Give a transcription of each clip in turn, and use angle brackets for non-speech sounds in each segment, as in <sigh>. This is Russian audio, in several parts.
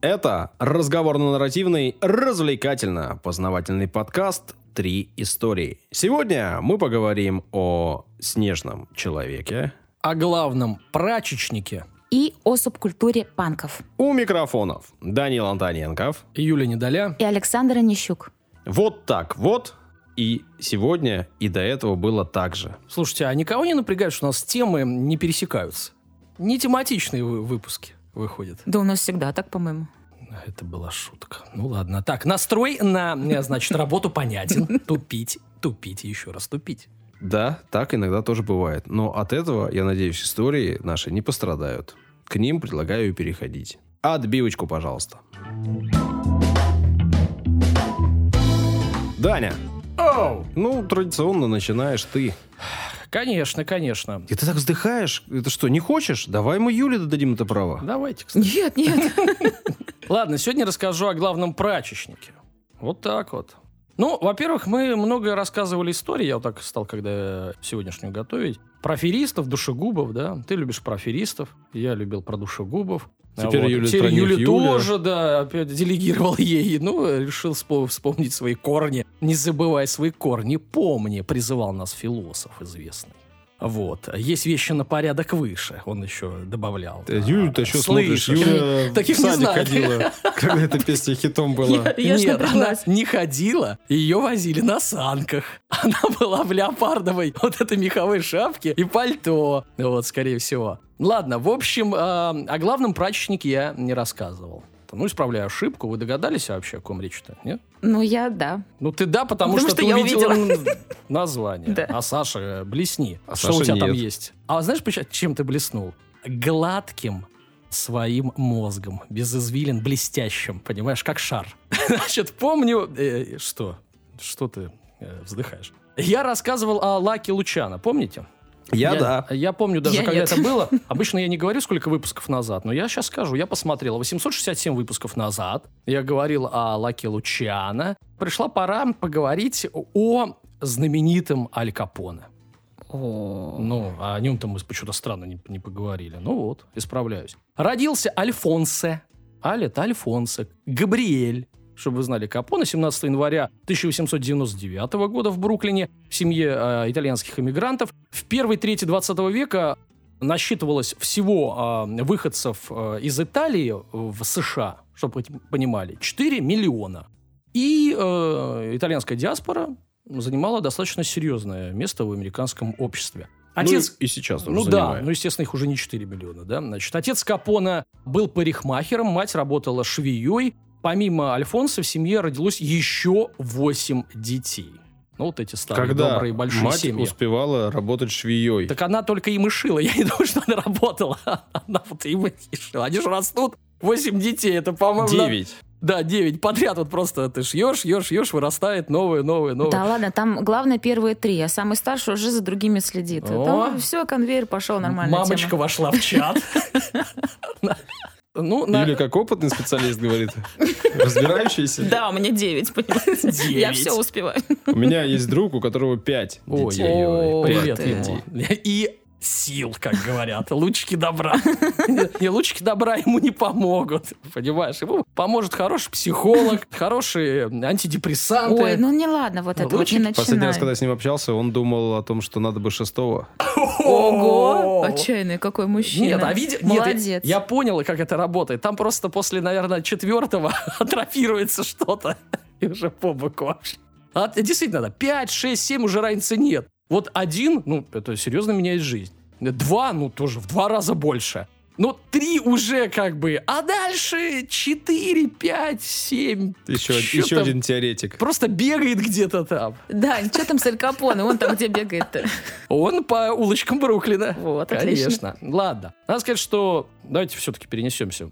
Это разговорно-нарративный, развлекательно-познавательный подкаст «Три истории». Сегодня мы поговорим о снежном человеке, О главном прачечнике и о субкультуре панков. у микрофонов Данил Антоненков. Юля Недоля. И Александр Онищук. Вот так вот. И сегодня, и до этого было так же. Слушайте, а никого не напрягает, что у нас темы не пересекаются? Не тематичные вы- выпуски выходят. Да у нас всегда так, по-моему. Это была шутка. Ну ладно. Так, настрой на, э, значит, работу понятен. <laughs> Тупить, тупить и еще раз тупить. Да, так иногда тоже бывает. Но от этого, я надеюсь, истории наши не пострадают. К ним предлагаю переходить. Отбивочку, пожалуйста. Даня, Оу! ну, традиционно начинаешь ты. Конечно, конечно. И ты так вздыхаешь? Это что, не хочешь? Давай мы Юле дадим это право. Давайте, кстати. Нет, нет. <laughs> Ладно, сегодня расскажу о главном прачечнике. Вот так вот. Ну, во-первых, мы много рассказывали истории, я вот так стал, когда сегодняшнюю готовить, про аферистов, душегубов, да. Ты любишь про аферистов, я любил про душегубов. Теперь А Юля Теперь них Юля Юля. тоже, да, опять делегировал ей. Ну, решил спо- вспомнить свои корни. Не забывай свои корни, помни, призывал нас философ известный. Вот. Есть вещи на порядок выше, он еще добавлял. Ты Юлю-то еще смотришь. Слышишь? Юля Таких в не садик знаю. ходила, когда эта песня хитом была. Я ж Нет, она не ходила, ее возили на санках. <laughs> Она была в леопардовой вот этой меховой шапке и пальто, вот, скорее всего. Ладно, в общем, э, о главном прачечнике я не рассказывал. Ну, исправляю ошибку. Вы догадались вообще, о ком речь-то? Нет? Ну, я да. Ну, ты да, потому, Потому что, что ты я увидела увидела. название. <laughs> Да. А Саша, э, блесни. А что у тебя там есть? А знаешь, почему- чем ты блеснул? Гладким своим мозгом, без извилин, блестящим, понимаешь, как шар. <laughs> Значит, помню... э, что? Что ты э, вздыхаешь? Я рассказывал о Лаке Лучана, помните? Я да. Я помню даже, Я когда нет. это было. Обычно я не говорю, сколько выпусков назад, но я сейчас скажу. Я посмотрел 867 выпусков назад. Я говорил о Лаке Лучана. Пришла пора поговорить о знаменитом Аль Капоне. О, Ну, а о нем-то мы почему-то странно не, не поговорили. Ну вот, исправляюсь. Родился Альфонсе. Аль это Альфонсе. Габриэль. Чтобы вы знали, Капоне 17 января 1899 года в Бруклине в семье э, итальянских иммигрантов. В первой трети 20 века насчитывалось всего э, выходцев э, из Италии в США, чтобы вы понимали, 4 миллиона. И э, итальянская диаспора занимала достаточно серьезное место в американском обществе. Отец Ну, и сейчас тоже ну да, занимает. ну, естественно, их уже не 4 миллиона, да. Значит, отец Капона был парикмахером, мать работала швеей. Помимо Альфонса в семье родилось еще 8 детей. Ну, вот эти старые, Когда добрые, большие мать семьи. успевала работать швеей. Так она только им и шила. Я не думаю, что она работала. Она вот им и шила. Они же растут. 8 детей, это, по-моему... на- Девять. Да, 9 подряд. Вот просто ты шьешь, шьешь, шьешь, вырастает новое, новое, новое. Да ладно, там главное первые три, а самый старший уже за другими следит. О. Там все, конвейер пошел, нормально. Мамочка вошла в чат. <laughs> Ну, на- Или как опытный специалист говорит, разбирающийся. Да, у меня девять, понимаете? Я все успеваю. У меня есть друг, у которого пять Ой, детей. привет. И сил, как говорят, лучики добра. <laughs> Не, лучики добра ему не помогут, понимаешь? Ему поможет хороший психолог, <laughs> хорошие антидепрессанты. Ой, ну не ладно, вот это вот не Лучик. Последний раз, когда я с ним общался, он думал о том, что надо бы шестого. Ого! Отчаянный какой мужчина. Нет, а види- нет, Молодец. я, я понял, как это работает. Там просто после, наверное, четвертого <laughs> атрофируется что-то. И уже по боку вообще. А действительно, да, 5, 6, 7 уже разницы нет. Вот один, ну, это серьезно меняет жизнь. Два, ну, тоже в два раза больше. Ну, три уже как бы. А дальше четыре, пять, семь. Еще, еще там? один теоретик. Просто бегает где-то там. Да, что там с Аль Капоне? Он там где бегает-то? Он по улочкам Бруклина. Вот, Конечно. Ладно. Надо сказать, что давайте все-таки перенесемся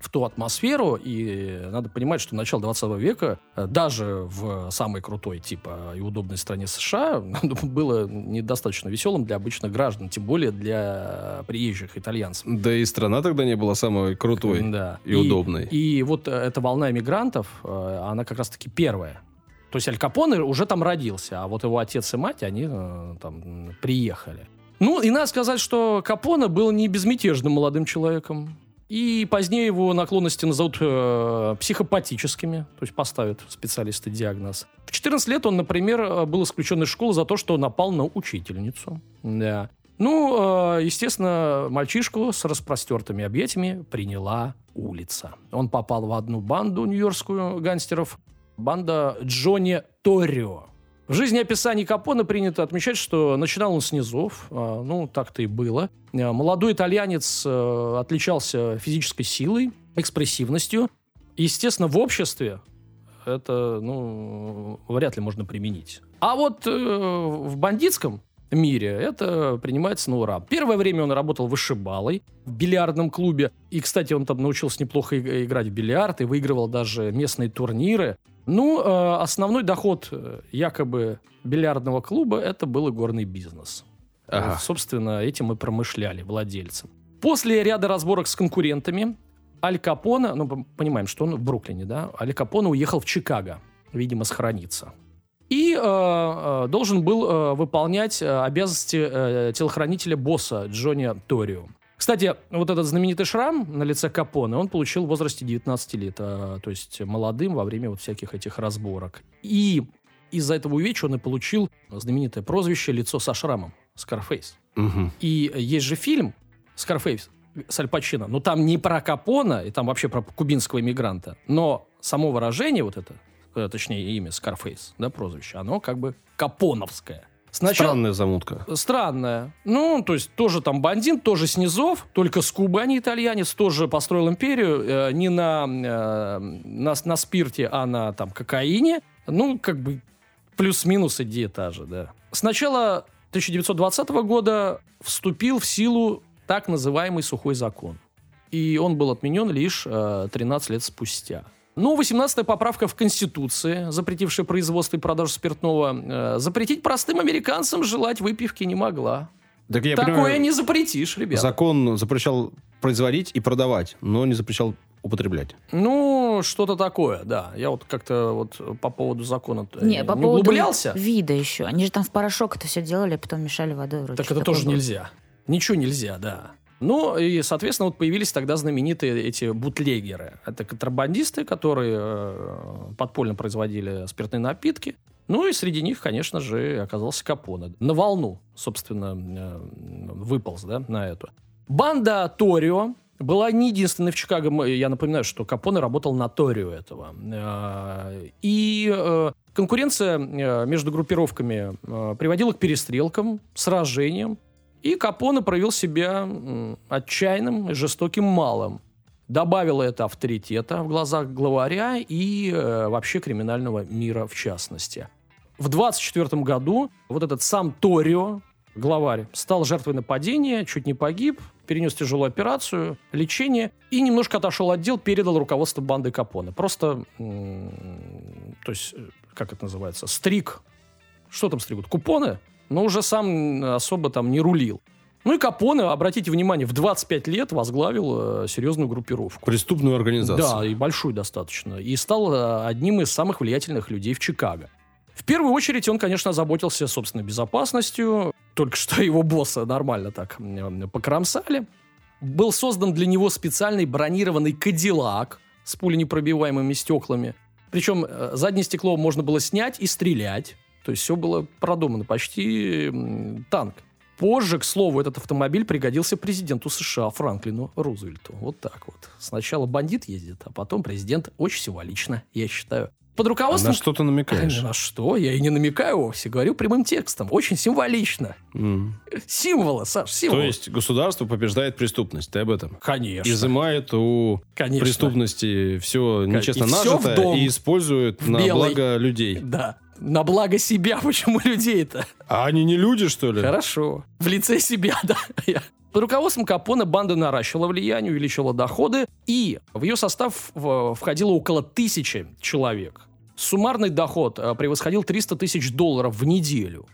в ту атмосферу, и надо понимать, что начало 20 века э, даже в самой крутой, типа, и удобной стране США <laughs> было недостаточно веселым для обычных граждан, тем более для приезжих итальянцев. Да и страна тогда не была самой крутой Да. и, удобной. И вот э, эта волна иммигрантов, э, она как раз-таки первая. То есть Аль Капоне уже там родился, а вот его отец и мать, они там приехали. Ну, и надо сказать, что Капоне был не безмятежным молодым человеком. И позднее его наклонности назовут э, психопатическими, то есть поставят специалисты диагноз. В 14 лет он, например, э, был исключен из школы за то, что напал на учительницу. Да. Ну, э, естественно, мальчишку с распростертыми объятиями приняла улица. Он попал в одну банду нью-йоркскую гангстеров, банда Джонни Торио. В жизни описаний Капона принято отмечать, что начинал он с низов, а, ну, так-то и было. А, молодой итальянец э, отличался физической силой, экспрессивностью. Естественно, в обществе это, ну, вряд ли можно применить. А вот э, в бандитском мире это принимается на ура. Первое время он работал вышибалой в бильярдном клубе. И, кстати, он там научился неплохо играть в бильярд и выигрывал даже местные турниры. Ну, э, основной доход э, якобы бильярдного клуба это был и горный бизнес. Ага. Вот, собственно, этим и промышляли владельцы. После ряда разборок с конкурентами Аль Капона, ну, понимаем, что он в Бруклине, да, Аль Капона уехал в Чикаго, видимо, сохраниться. И э, э должен был э, выполнять обязанности э, телохранителя босса Джонни Торио. Кстати, вот этот знаменитый шрам на лице Капоне он получил в возрасте 19 лет, а, то есть молодым во время вот всяких этих разборок. И из-за этого увечья он и получил знаменитое прозвище «Лицо со шрамом» – Скарфейс. Угу. И есть же фильм «Скарфейс» с Аль Пачино, но там не про Капона, и там вообще про кубинского иммигранта, но само выражение вот это, э, точнее имя Скарфейс, да, прозвище, оно как бы капоновское. Сначала... Странная замутка. Странная. Ну, то есть тоже там бандит, тоже снизов, только с Кубы, а не итальянец, тоже построил империю э, не на, э, на, на спирте, а на там кокаине. Ну, как бы плюс-минус идея та же, да. С начала 1920 года вступил в силу так называемый сухой закон. И он был отменен лишь э, 13 лет спустя. Ну, 18-я поправка в Конституции, запретившая производство и продажу спиртного, э, запретить простым американцам желать выпивки не могла. Так я Такое понимаю, не запретишь, ребят. Закон запрещал производить и продавать, но не запрещал употреблять. Ну, что-то такое, да. Я вот как-то вот по поводу закона не, по не поводу углублялся. вида еще. Они же там в порошок это все делали, а потом мешали водой. Вроде так это тоже было. нельзя. Ничего нельзя, да. Ну, и, соответственно, вот появились тогда знаменитые эти бутлегеры. Это контрабандисты, которые э, подпольно производили спиртные напитки. Ну, и среди них, конечно же, оказался Капоне. На волну, собственно, э, выполз, да, на эту. Банда Торио была не единственной в Чикаго. Я напоминаю, что Капоне работал на Торио этого. Э, и конкуренция между группировками приводила к перестрелкам, сражениям. И Капоне проявил себя отчаянным жестоким малым. Добавило это авторитета в глазах главаря и э, вообще криминального мира в частности. В 24 году вот этот сам Торио, главарь, стал жертвой нападения, чуть не погиб, перенес тяжелую операцию, лечение и немножко отошел от дел, передал руководство банды Капоне. Просто, то есть, э, как это называется, стриг. Что там стригут? Купоны? Но уже сам особо там не рулил. Ну и Капоне, обратите внимание, в 25 лет возглавил э, серьезную группировку. Преступную организацию. Да, и большую достаточно. И стал э, одним из самых влиятельных людей в Чикаго. В первую очередь он, конечно, заботился собственной безопасностью. Только что <laughs> его босса нормально так э, покромсали. Был создан для него специальный бронированный Кадиллак с пуленепробиваемыми стеклами. Причем э, заднее стекло можно было снять и стрелять. То есть все было продумано, почти танк. Позже, к слову, этот автомобиль пригодился президенту США Франклину Рузвельту. Вот так вот. Сначала бандит ездит, а потом президент очень символично, я считаю. Под руководством... А на что ты намекаешь? На что? Я и не намекаю вовсе. Говорю прямым текстом. Очень символично. Mm. Символы, Саш, символы. То есть государство побеждает преступность. Ты об этом? Конечно. Изымает у Конечно. преступности все нечестно и нажитое все и использует на белый. благо людей. Да на благо себя. <laughs> Почему людей-то? А они не люди, что ли? Хорошо. В лице себя, <laughs> да. Под руководством Капона банда наращивала влияние, увеличивала доходы, и в ее состав входило около тысячи человек. Суммарный доход э, превосходил 300 тысяч долларов в неделю.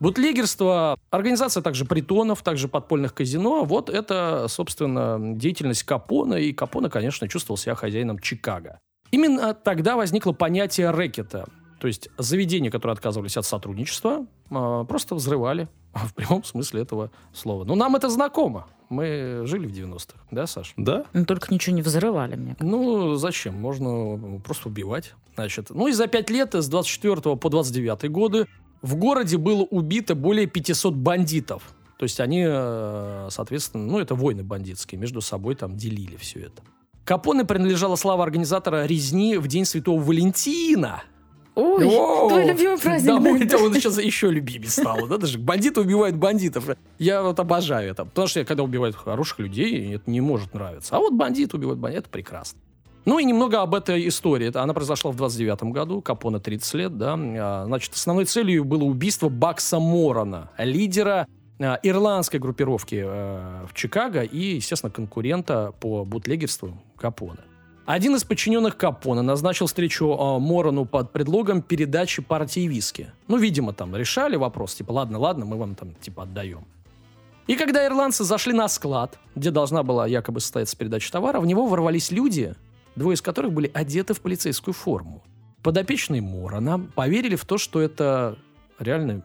Бутлегерство, организация также притонов, также подпольных казино, вот это, собственно, деятельность Капона, и Капона, конечно, чувствовал себя хозяином Чикаго. Именно тогда возникло понятие рэкета. То есть заведения, которые отказывались от сотрудничества, а, просто взрывали <laughs> в прямом смысле этого слова. Ну, нам это знакомо. Мы жили в 90-х, да, Саш? Да? Ну, только ничего не взрывали, мне кажется. Ну, зачем? Можно просто убивать. Значит, ну и за пять лет, с 24 по 29 годы, в городе было убито более 500 бандитов. То есть они, э, соответственно, ну, это войны бандитские, между собой там делили все это. Капоне принадлежала слава организатора резни в День Святого Валентина. Ой, О, твой любимый праздник. Да, мой, он сейчас еще любимее стало. Да, даже бандиты убивают бандитов. Я вот обожаю это. Потому что когда убивают хороших людей, это не может нравиться. А вот бандит убивает бандит, это прекрасно. Ну и немного об этой истории. Она произошла в 29 году, Капоне 30 лет, да. А, Значит, основной целью было убийство Бакса Морона, лидера а, ирландской группировки э, в Чикаго и, естественно, конкурента по бутлегерству Капоне. Один из подчиненных Капона назначил встречу э, Морону под предлогом передачи партии виски. Ну, видимо, там решали вопрос, типа, ладно, ладно, мы вам там, типа, отдаем. И когда ирландцы зашли на склад, где должна была якобы состояться передача товара, в него ворвались люди, двое из которых были одеты в полицейскую форму. Подопечные Морона поверили в то, что это реально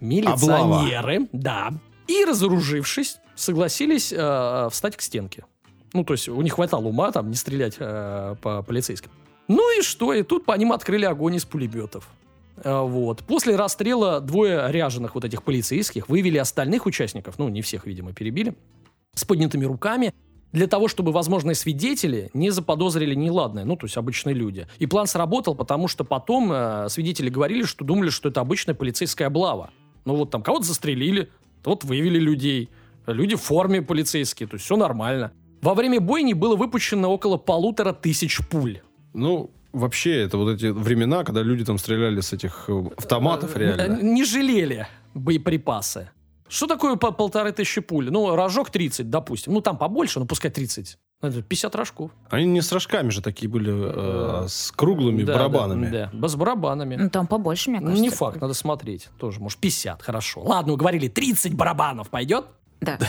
милиционеры, да, и, разоружившись, согласились э, встать к стенке. Ну, то есть у них хватало ума там не стрелять э, по полицейским. Ну и что? И тут по ним открыли огонь из пулеметов. Э, вот. После расстрела двое ряженых вот этих полицейских вывели остальных участников, ну, не всех, видимо, перебили, с поднятыми руками, для того, чтобы возможные свидетели не заподозрили неладное, ну, то есть обычные люди. И план сработал, потому что потом э, свидетели говорили, что думали, что это обычная полицейская облава. Ну, вот там кого-то застрелили, вот вывели людей, люди в форме полицейские, то есть все нормально. Во время бойни было выпущено около полутора тысяч пуль. Ну, вообще, это вот эти времена, когда люди там стреляли с этих э, автоматов Э, реально. Не жалели боеприпасы. Что такое по полторы тысячи пуль? Ну, рожок 30, допустим. Ну, там побольше, ну, пускай 30. Ну, Это 50 рожков. Они не с рожками же такие были, э, с круглыми Да, барабанами. Да, да, с барабанами. Ну, там побольше, мне Ну, кажется. не факт, надо смотреть. Тоже, может, 50, хорошо. Ладно, уговорили, 30 барабанов пойдет? Да. <laughs>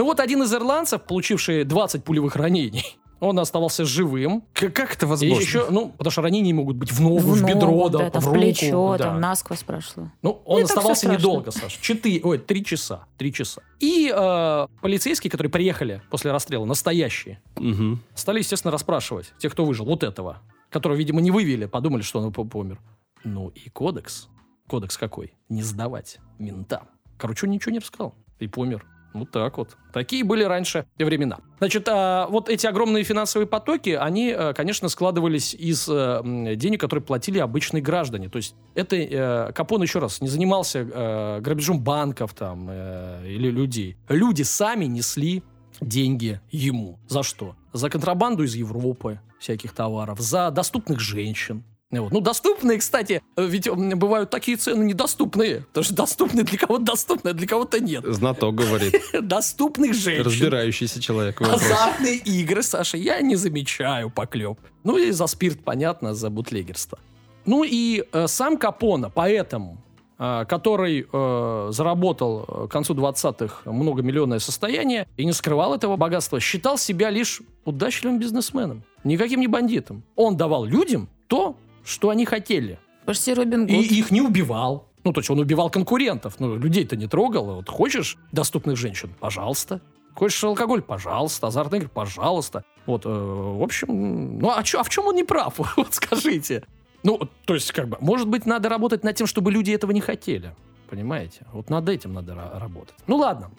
Ну вот один из ирландцев, получивший 20 пулевых ранений, <laughs> он оставался живым. К- Как это И возможно? еще, ну, потому что ранения могут быть в ногу, в, ногу, бедро, да, да, там в в руку. плечо, да. там насквозь прошло. Ну, он Ну, оставался недолго, Саш. Четыре, ой, три часа. Три часа. И э, полицейские, которые приехали после расстрела, настоящие, Мгм. стали, естественно, расспрашивать тех, кто выжил, вот этого, которого, видимо, не вывели, подумали, что он по- помер. Ну и кодекс. Кодекс какой? Не сдавать ментам. Короче, он ничего не рассказал. И помер. Вот так вот. Такие были раньше времена. Значит, а, вот эти огромные финансовые потоки, они, э, конечно, складывались из э, денег, которые платили обычные граждане. То есть это э, Капон, еще раз, не занимался грабежом банков там или людей. Люди сами несли деньги ему. За что? За контрабанду из Европы всяких товаров, за доступных женщин. Вот. Ну, доступные, кстати, э, ведь бывают такие цены недоступные. Потому что доступные для кого-то доступные, а для кого-то нет. Знаток говорит. <laughs> Доступных женщин. Разбирающийся человек вопросе. Азартные игры, Саша, я не замечаю поклеп. Ну и за спирт, понятно, за бутлегерство. Ну и э, сам Капона, поэтому, э, который э, заработал э, к концу 20-х многомиллионное состояние и не скрывал этого богатства, считал себя лишь удачливым бизнесменом, никаким не бандитом. Он давал людям то, что они хотели. Почти Робин Гуд. И их не убивал. Ну, то есть он убивал конкурентов. Ну, людей-то не трогал. Вот хочешь доступных женщин? Пожалуйста. Хочешь алкоголь? Пожалуйста. Азартные игры? Пожалуйста. Вот, э, в общем, ну, а, чё- а в чем он не прав? <laughs> Вот скажите. Ну, то есть, как бы, может быть, надо работать над тем, чтобы люди этого не хотели. Понимаете? Вот над этим надо ра- работать. Ну, ладно.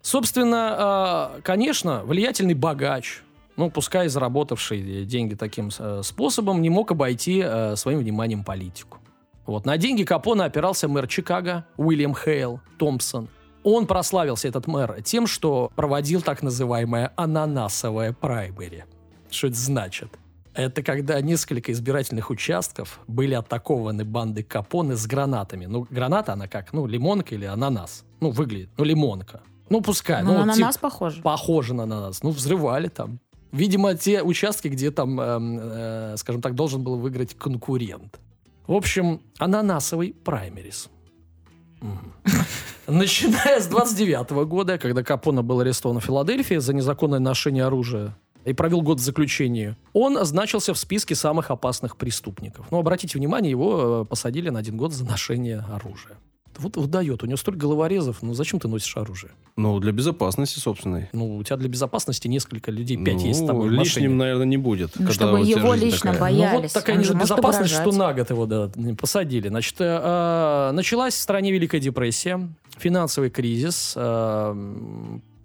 Собственно, э, конечно, влиятельный богач, ну, пускай заработавший деньги таким э, способом, не мог обойти э, своим вниманием политику. Вот, на деньги Капона опирался мэр Чикаго Уильям Хейл Томпсон. Он прославился, этот мэр, тем, что проводил так называемое ананасовое праймери. Что это значит? Это когда несколько избирательных участков были атакованы бандой Капоне с гранатами. Ну, граната, она как? Ну, лимонка или ананас? Ну, выглядит. Ну, лимонка. Ну, пускай. Ну, ну, на тип- нас похоже. похоже на нас. Ну, взрывали там. Видимо, те участки, где там, эм, э, скажем так, должен был выиграть конкурент. В общем, ананасовый праймерис. Начиная с 29 года, когда Капона был арестован в Филадельфии за незаконное ношение оружия, и провел год в заключении, он значился в списке самых опасных преступников. Но обратите внимание, его э, посадили на один год за ношение оружия. Вот выдает, у него столько головорезов, ну зачем ты носишь оружие? Ну, для безопасности собственной. Ну, у тебя для безопасности несколько людей, пять ну, есть с тобой лишним, машине. наверное, не будет. Ну, когда чтобы у тебя его жизнь лично такая. боялись. Ну, вот такая Он же безопасность, что на год его да, посадили. Значит, э, э, началась в стране Великая депрессия, финансовый кризис, э,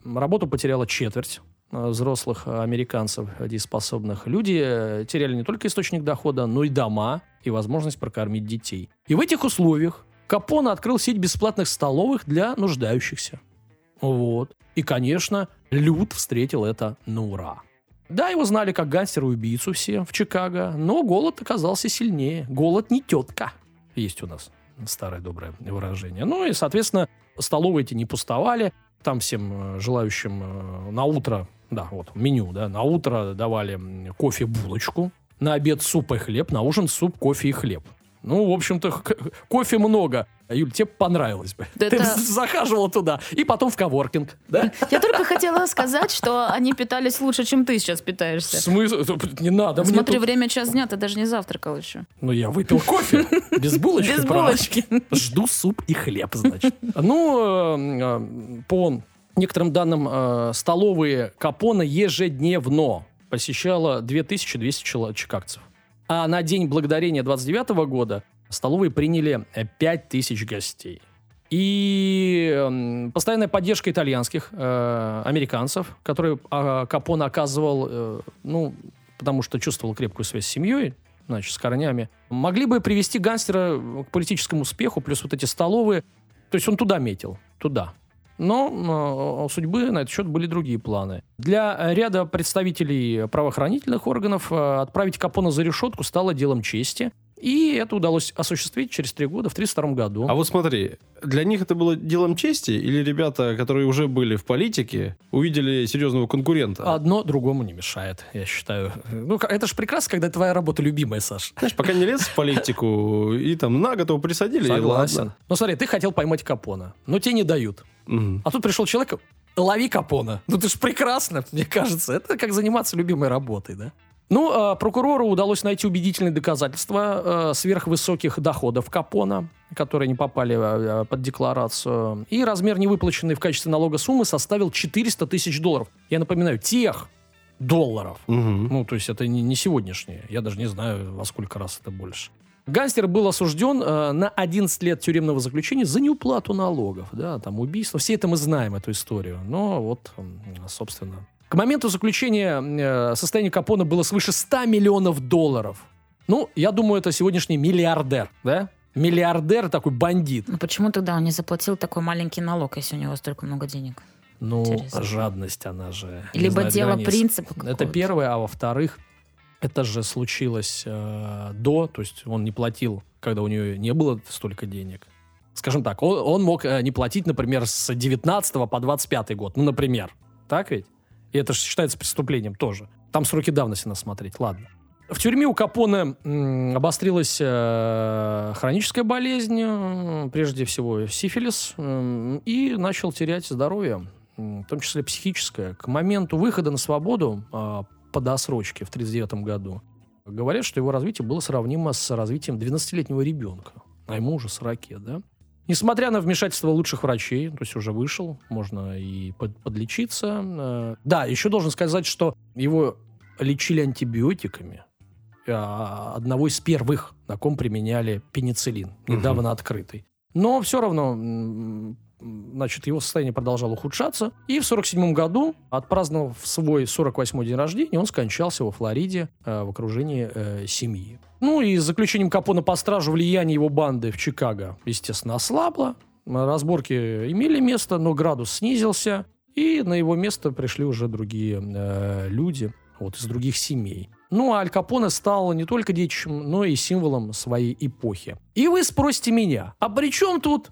работу потеряла четверть э, взрослых американцев дееспособных. Люди э, теряли не только источник дохода, но и дома и возможность прокормить детей. И в этих условиях Капона открыл сеть бесплатных столовых для нуждающихся. Вот. И, конечно, Люд встретил это на ура. Да, его знали как гангстера и убийцу все в Чикаго, но голод оказался сильнее. Голод не тетка. Есть у нас старое доброе выражение. Ну и, соответственно, столовые эти не пустовали. Там всем э, желающим э, на утро, да, вот меню, да, на утро давали м, кофе, булочку, на обед суп и хлеб, на ужин суп, кофе и хлеб. Ну, в общем-то, кофе много. Юль, тебе понравилось бы. Да Ты это- захаживала туда. И потом в коворкинг, да? Я только хотела сказать, что они питались лучше, чем ты сейчас питаешься. смысле? Не надо Смотри, тут- время час дня, ты даже не завтракал еще. Ну, я выпил кофе. Без булочки, Без булочки. Жду суп и хлеб, значит. Ну, э, э, по некоторым данным, э, столовые Капона ежедневно посещало 2200 чело- чикагцев. А на День Благодарения 29 года столовые приняли э, 5000 гостей. И эм, постоянная поддержка итальянских, э, американцев, которые э, Капона оказывал, э, ну, потому что чувствовал крепкую связь с семьей, значит, с корнями, могли бы привести гангстера к политическому успеху, плюс вот эти столовые. То есть он туда метил, туда. Но э, у судьбы на этот счет были другие планы. Для э, ряда представителей правоохранительных органов э, отправить Капона за решетку стало делом чести. И это удалось осуществить через три года, в 1932 году. А вот смотри, для них это было делом чести, или ребята, которые уже были в политике, увидели серьезного конкурента? Одно другому не мешает, я считаю. Ну, это же прекрасно, когда твоя работа любимая, Саш. Знаешь, пока не лез в политику, и там на год его присадили, и Согласен. Ну, смотри, ты хотел поймать Капона, но тебе не дают. А тут пришел человек, лови Капона. Ну, ты ж прекрасно, мне кажется. Это как заниматься любимой работой, да? Ну, а, прокурору удалось найти убедительные доказательства э, сверхвысоких доходов Капона, которые не попали э, под декларацию. И размер невыплаченной в качестве налога суммы составил 400 тысяч долларов. Я напоминаю, тех долларов. Мгм. Ну, то есть это не, не сегодняшнее. Я даже не знаю, во сколько раз это больше. Гангстер был осужден э, на 11 лет тюремного заключения за неуплату налогов, да, там убийство. Все это мы знаем, эту историю. Но вот, собственно. К моменту заключения э, состояние Капона было свыше 100 миллионов долларов. Ну, я думаю, это сегодняшний миллиардер, да? Миллиардер, такой бандит. Ну, почему тогда он не заплатил такой маленький налог, если у него столько много денег? Ну, Интересно. жадность, она же... Либо знает дело границ. принципа Это первое, а во-вторых, это же случилось э, до, то есть он не платил, когда у него не было столько денег. Скажем так, он, он мог э, не платить, например, с 19 по 25 год, ну, например. Так ведь? И это же считается преступлением тоже. Там сроки давности надо смотреть, ладно. В тюрьме у Капоне обострилась э, хроническая болезнь, э, прежде всего сифилис, м, и начал терять здоровье, в том числе психическое. К моменту выхода на свободу э, по досрочке в 1939 году говорят, что его развитие было сравнимо с развитием 12-летнего ребенка, а ему уже 40, да? Несмотря на вмешательство лучших врачей, то есть уже вышел, можно и под- подлечиться. Э, Да, еще должен сказать, что его лечили антибиотиками, а, одного из первых, на ком применяли пенициллин, недавно открытый. Но все равно, значит, его состояние продолжало ухудшаться. И в 47 году, отпраздновав свой 48-й день рождения, он скончался во Флориде э, в окружении э, семьи. Ну и с заключением Капона по стражу влияние его банды в Чикаго, естественно, ослабло. Разборки имели место, но градус снизился. И на его место пришли уже другие э, люди вот, из других семей. Ну, а Аль Капоне стал не только детищем, но и символом своей эпохи. И вы спросите меня, а при чем тут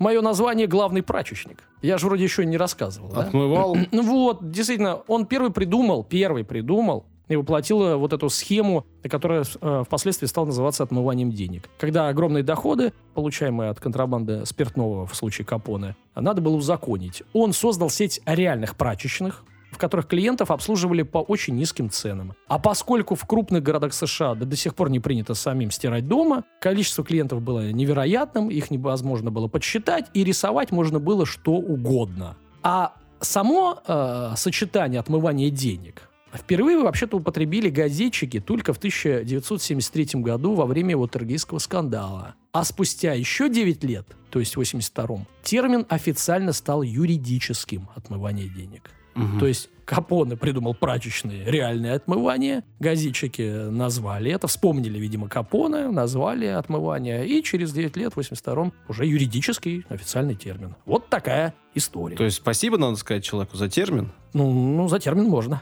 мое название «Главный прачечник»? Я же вроде еще не рассказывал, да? Отмывал. <clears throat> Ну вот, действительно, он первый придумал, первый придумал и воплотил э, вот эту схему, которая э, впоследствии стала называться отмыванием денег. Когда огромные доходы, получаемые от контрабанды спиртного в случае Капоне, надо было узаконить. Он создал сеть реальных прачечных, в которых клиентов обслуживали по очень низким ценам. А поскольку в крупных городах США да, до сих пор не принято самим стирать дома, количество клиентов было невероятным, их невозможно было подсчитать, и рисовать можно было что угодно. А само э, сочетание отмывания денег Впервые вообще-то употребили газетчики только в 1973 году во время Вотергейского скандала. А спустя еще 9 лет, то есть в 82-м, термин официально стал юридическим отмывание денег. Угу. То есть Капоне придумал прачечные реальное отмывание, газетчики назвали это, вспомнили, видимо, Капоне, назвали отмывание, и через 9 лет, в 82-м, уже юридический официальный термин. Вот такая история. То есть спасибо, надо сказать, человеку за термин? Ну, ну за термин можно.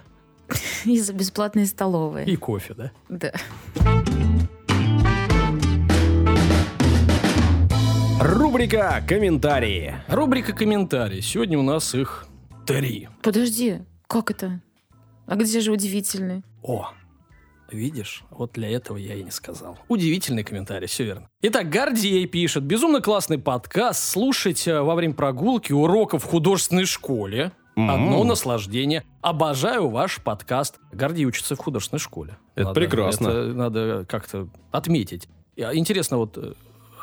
<laughs> И за бесплатные столовые. И кофе, да? Да. Рубрика «Комментарии». Рубрика «Комментарии». Сегодня у нас их три. Подожди, как это? А где же удивительный? О, Видишь, вот для этого я и не сказал. Удивительный комментарий, все верно. Итак, Гордей пишет. Безумно классный подкаст. Слушать э, во время прогулки уроков в художественной школе. Mm-hmm. Одно наслаждение. Обожаю ваш подкаст. Гордей учится в художественной школе. Это надо, прекрасно. Это надо как-то отметить. Интересно, вот э,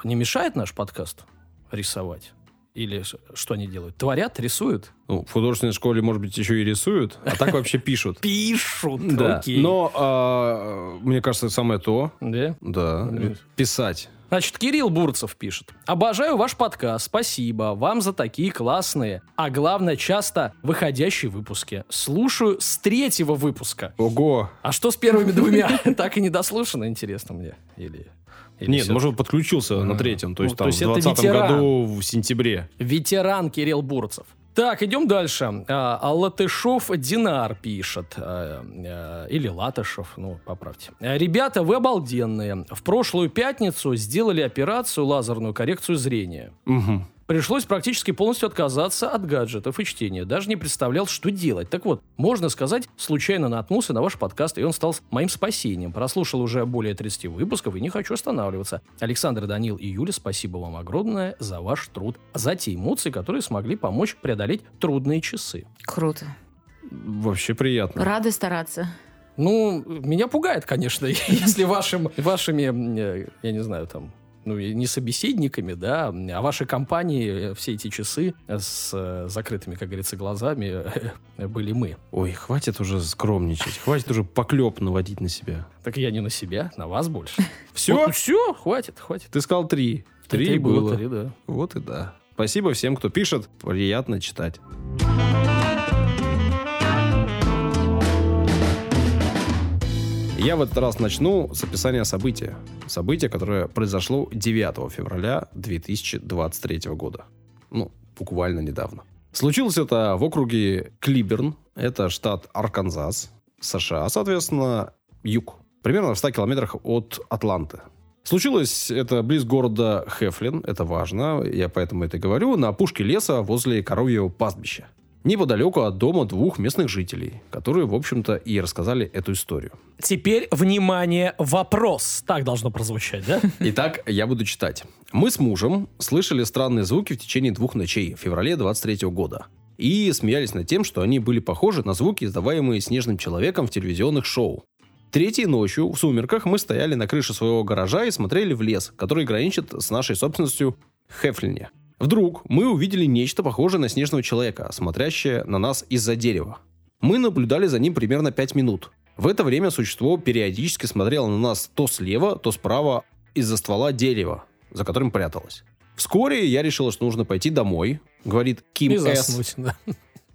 не мешает наш подкаст рисовать? Или что они делают? Творят, рисуют? Ну, в художественной школе, может быть, еще и рисуют, а так вообще пишут. <laughs> Пишут, да. Но, а, мне кажется, самое то. Да? Да. Писать. Значит, Кирилл Бурцев пишет. Обожаю ваш подкаст. Спасибо вам за такие классные, а главное, часто выходящие выпуски. Слушаю с третьего выпуска. Ого! А что с первыми двумя? <laughs> Так и не дослушано, интересно мне. Или... Или Нет, все... может, подключился на третьем, то есть ну, там то есть в 2020 году в сентябре. Ветеран Кирилл Бурцев. Так, идем дальше. А, а Латышов Динар пишет. А, а, или Латышев, ну, поправьте. Ребята, вы обалденные. В прошлую пятницу сделали операцию лазерную коррекцию зрения. Угу. Пришлось практически полностью отказаться от гаджетов и чтения. Даже не представлял, что делать. Так вот, можно сказать, случайно наткнулся на ваш подкаст, и он стал моим спасением. Прослушал уже более 30 выпусков и не хочу останавливаться. Александр, Данил и Юля, спасибо вам огромное за ваш труд, за те эмоции, которые смогли помочь преодолеть трудные часы. Круто. Вообще приятно. Рады стараться. Ну, меня пугает, конечно, <laughs> если вашим, вашими, э, я не знаю, там, ну, не собеседниками, да, а вашей компании все эти часы с э, закрытыми, как говорится, глазами были мы. Ой, хватит уже скромничать, хватит уже поклеп наводить на себя. Так я не на себя, на вас больше. <laughs> Все? все, хватит, хватит. Ты сказал три. Три было. Три, да. Вот и да. Спасибо всем, кто пишет. Приятно читать. Я в этот раз начну с описания события. Событие, которое произошло 9 февраля 2023 года. Ну, буквально недавно. Случилось это в округе Клиберн, это штат Арканзас, США, соответственно, юг. Примерно в 100 километрах от Атланты. Случилось это близ города Хефлин, это важно, я поэтому это говорю, на опушке леса возле коровьего пастбища неподалеку от дома двух местных жителей, которые, в общем-то, и рассказали эту историю. Теперь, внимание, вопрос. Так должно прозвучать, да? <laughs> Итак, я буду читать. Мы с мужем слышали странные звуки в течение двух ночей в феврале 23 года. И смеялись над тем, что они были похожи на звуки, издаваемые снежным человеком в телевизионных шоу. Третьей ночью в сумерках мы стояли на крыше своего гаража и смотрели в лес, который граничит с нашей собственностью Хефлине. Вдруг мы увидели нечто похожее на снежного человека, смотрящее на нас из-за дерева. Мы наблюдали за ним примерно 5 минут. В это время существо периодически смотрело на нас то слева, то справа из-за ствола дерева, за которым пряталось. Вскоре я решила, что нужно пойти домой, говорит Ким и заснуть, С. Да.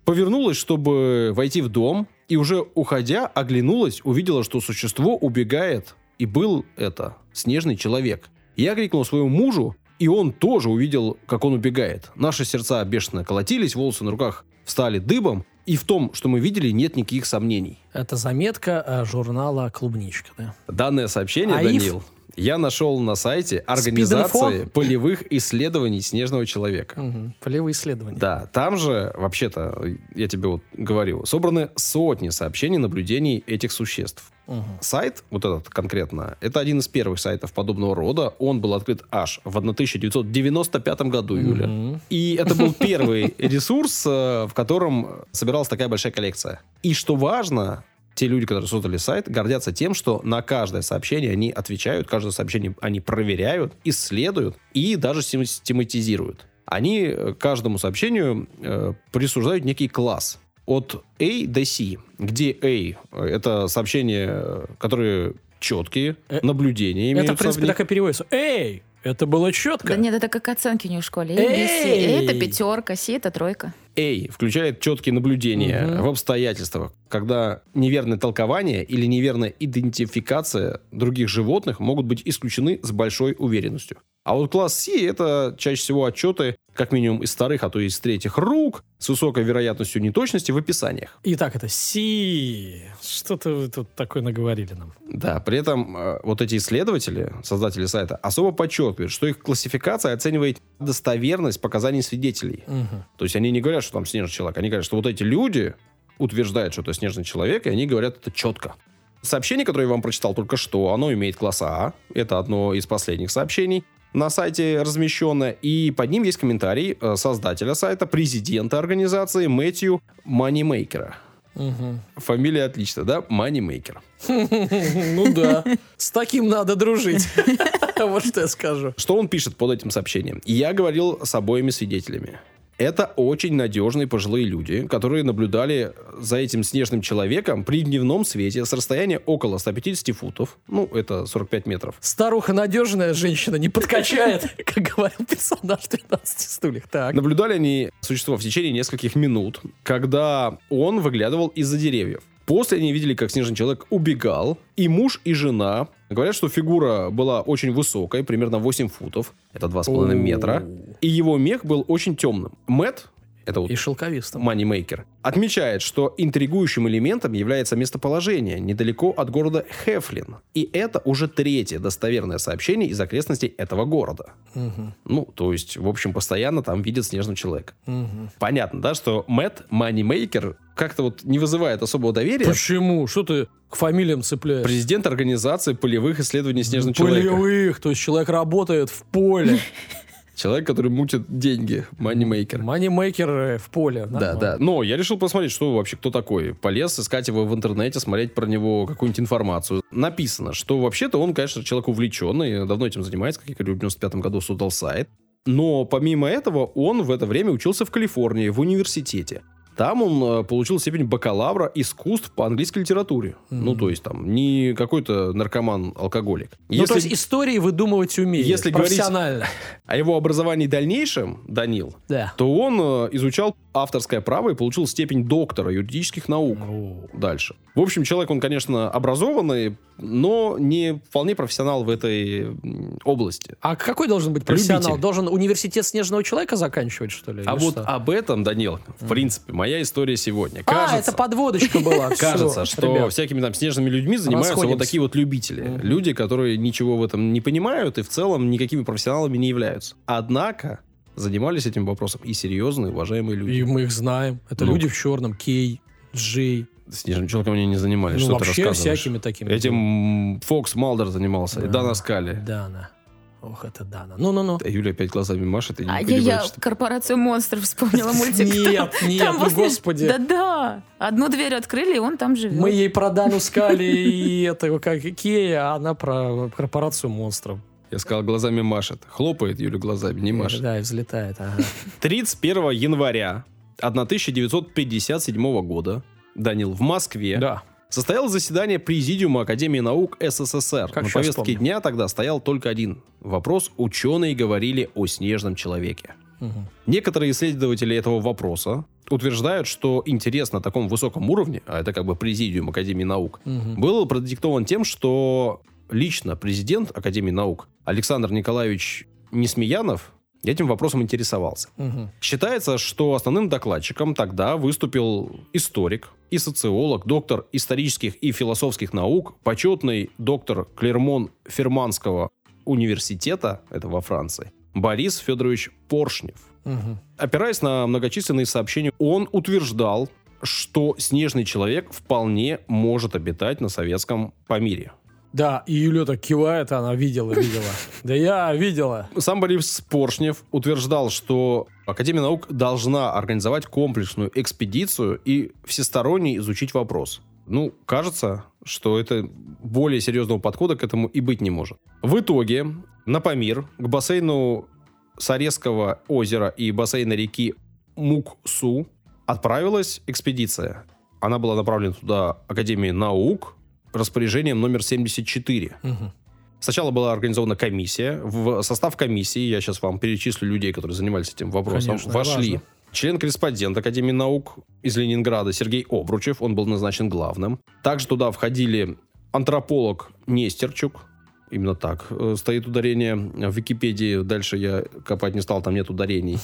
Повернулась, чтобы войти в дом, и уже уходя, оглянулась, увидела, что существо убегает, и был это снежный человек. Я крикнул своему мужу, и он тоже увидел, как он убегает. Наши сердца бешено колотились, волосы на руках встали дыбом, и в том, что мы видели, нет никаких сомнений. Это заметка э, журнала «Клубничка», да? Данное сообщение, Аиф? Данил, Я нашел на сайте организации полевых исследований снежного человека. Угу. Полевые исследования. Да, там же, вообще-то, я тебе вот говорю, собраны сотни сообщений наблюдений этих существ. Угу. Сайт, вот этот конкретно, это один из первых сайтов подобного рода. Он был открыт аж в 1995 году, Юля. Мгм. И это был первый ресурс, э, в котором собиралась такая большая коллекция. И что важно, те люди, которые создали сайт, гордятся тем, что на каждое сообщение они отвечают, каждое сообщение они проверяют, исследуют и даже систематизируют. Они э, каждому сообщению э, присуждают некий класс от A до C, где A э, это сообщения, э, которые четкие, Э, наблюдения имеются Это, в принципе, в так и переводится. Эй, это было четко. Да нет, это как оценки них в школе. Эй! A, B, C. A это пятерка, Си это тройка. A включает четкие наблюдения Мгм. в обстоятельствах, когда неверное толкование или неверная идентификация других животных могут быть исключены с большой уверенностью. А вот класс C это чаще всего отчеты, как минимум из вторых, а то и из третьих рук, с высокой вероятностью неточности в описаниях. Итак, это Си. Что-то вы тут такое наговорили нам. Да, при этом э, вот эти исследователи, создатели сайта, особо подчеркивают, что их классификация оценивает достоверность показаний свидетелей. Мгм. То есть они не говорят, что там снежный человек, они говорят, что вот эти люди утверждают, что это снежный человек, и они говорят это четко. Сообщение, которое я вам прочитал только что, оно имеет класс А. Это одно из последних сообщений на сайте размещено. И под ним есть комментарий э, создателя сайта, президента организации Мэтью Манимейкера. Мгм. Фамилия отличная, да? Манимейкер. <laughs> Ну да. С таким надо дружить. <laughs> Вот что я скажу. Что он пишет под этим сообщением? Я говорил с обоими свидетелями. Это очень надежные пожилые люди, которые наблюдали за этим снежным человеком при дневном свете с расстояния около 150 футов. Ну, это 45 метров. Старуха надежная, женщина не подкачает, <laughs> как говорил персонаж в 12 стульях. Так. Наблюдали они существо в течение нескольких минут, когда он выглядывал из-за деревьев. После они видели, как снежный человек убегал, и муж, и жена говорят, что фигура была очень высокой, примерно 8 футов, это 2,5 метра, и его мех был очень темным. Мэтт, это вот И шелковистым. Манимейкер, отмечает, что интригующим элементом является местоположение недалеко от города Хефлин. И это уже третье достоверное сообщение из окрестностей этого города. Мгм. Ну, то есть, в общем, постоянно там видят снежного человека. Мгм. Понятно, да, что Мэтт Манимейкер как-то вот не вызывает особого доверия. Почему? Что ты к фамилиям цепляешь? Президент организации полевых исследований снежного человека. Полевых, то есть человек работает в поле. <laughs> Человек, который мутит деньги. Манимейкер. Манимейкер э, в поле. Да, Нормально. да. Но я решил посмотреть, что вообще, кто такой. Полез искать его в интернете, смотреть про него какую-нибудь информацию. Написано, что вообще-то он, конечно, человек увлеченный, давно этим занимается, как я говорю, в 95 году создал сайт. Но помимо этого, он в это время учился в Калифорнии, в университете. Там он э, получил степень бакалавра искусств по английской литературе. Ну, то есть там не какой-то наркоман-алкоголик. Ну, то есть истории выдумывать умеет. Если говорить- профессионально. <laughs> о его образовании дальнейшем, Данил, Да. то он э, изучал авторское право и получил степень доктора юридических наук. О. Дальше. В общем, человек, он, конечно, образованный, но не вполне профессионал в этой области. А какой должен быть профессионал? Любитель. Должен университет снежного человека заканчивать, что ли? А вот что? об этом, Данил, в принципе, моя история сегодня. А, Кажется, это подводочка была. <laughs> кажется, что всякими там снежными людьми занимаются вот такие вот любители. Люди, которые ничего в этом не понимают и в целом никакими профессионалами не являются. Однако занимались этим вопросом и серьезные, уважаемые люди. И мы их знаем. Это Ну. люди в черном. Кей, Джей. Снежным человеком они не занимались. Ну, что ты вообще всякими такими. Этим Фокс Малдер занимался, и Да. Дана Скали. Дана. Ох, это Дана. Ну-ну-ну. А Юля опять глазами машет и не А я, я что- корпорацию монстров вспомнила мультик. Нет, <laughs> нет, там ну, господи. Да-да. Одну дверь открыли, и он там живет. Мы ей про Дану Скали и это, как Икея, а она про корпорацию монстров. Я сказал, глазами машет. Хлопает Юля глазами, не машет. Да, и взлетает. ага. 31 января 1957 года, Данил, в Москве Да. состоялось заседание Президиума Академии наук СССР. Как На повестке помню. дня тогда стоял только один вопрос. Ученые говорили о снежном человеке. Мгм. Некоторые исследователи этого вопроса утверждают, что интерес на таком высоком уровне, а это как бы Президиум Академии наук, Мгм. был продиктован тем, что лично президент Академии наук Александр Николаевич Несмеянов этим вопросом интересовался. Мгм. Считается, что основным докладчиком тогда выступил историк и социолог, доктор исторических и философских наук, почетный доктор Клермон Ферманского университета, это во Франции, Борис Федорович Поршнев. Мгм. Опираясь на многочисленные сообщения, он утверждал, что снежный человек вполне может обитать на советском Памире. Да, и Юля так кивает, она видела, видела. <laughs> Да я видела. Сам Борис Поршнев утверждал, что Академия наук должна организовать комплексную экспедицию и всесторонне изучить вопрос. Ну, кажется, что это более серьезного подхода к этому и быть не может. В итоге на Памир, к бассейну Саресского озера и бассейна реки Муксу отправилась экспедиция. Она была направлена туда Академией наук распоряжением номер 74. Мгм. Сначала была организована комиссия. В состав комиссии, я сейчас вам перечислю людей, которые занимались этим вопросом, Конечно, вошли член-корреспондент Академии наук из Ленинграда Сергей Обручев, он был назначен главным. Также туда входили антрополог Нестерчук, именно так э, стоит ударение в Википедии. Дальше я копать не стал, там нет ударений.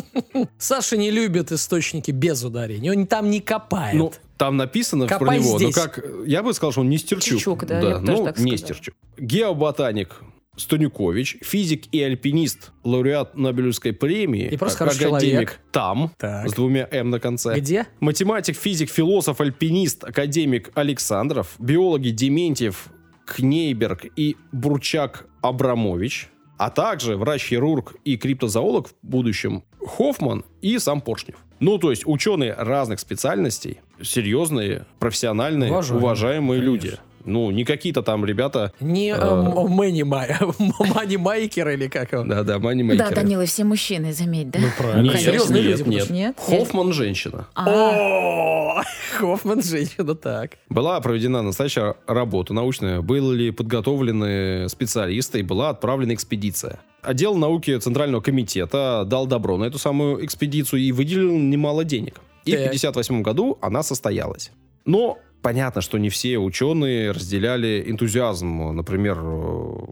<laughs> Саша не любит источники без ударений. Он там не копает. Ну, там написано про Копай него, здесь. но как... Я бы сказал, что он Нестерчук. Чичук, да, тоже ну. Нестерчук. Геоботаник Станюкович, физик и альпинист, лауреат Нобелевской премии, И просто хороший академик человек. там, Так. с двумя М на конце. Где? Математик, физик, философ, альпинист, академик Александров, биологи Дементьев, Кнейберг и Бурчак Абрамович, а также врач-хирург и криптозоолог в будущем Хоффман и сам Поршнев. Ну, то есть ученые разных специальностей, серьезные, профессиональные, Уважаемые, уважаемые, люди. Ну, не какие-то там ребята... Не э, А. м- Мэнни Май- <laughs> Мани Майкер или как его? Да-да, Да, манимейкеры. Данила, все мужчины, заметь, да? Ну, правильно. Нет, Конечно. Серьезные нет, люди, нет. Нет? Хоффман женщина. А, О, <laughs> Хоффман женщина, так. Была проведена настоящая работа научная, были подготовлены специалисты и была отправлена экспедиция. Отдел науки Центрального комитета дал добро на эту самую экспедицию и выделил немало денег. И Так. в 1958 году она состоялась. Но понятно, что не все ученые разделяли энтузиазм, например,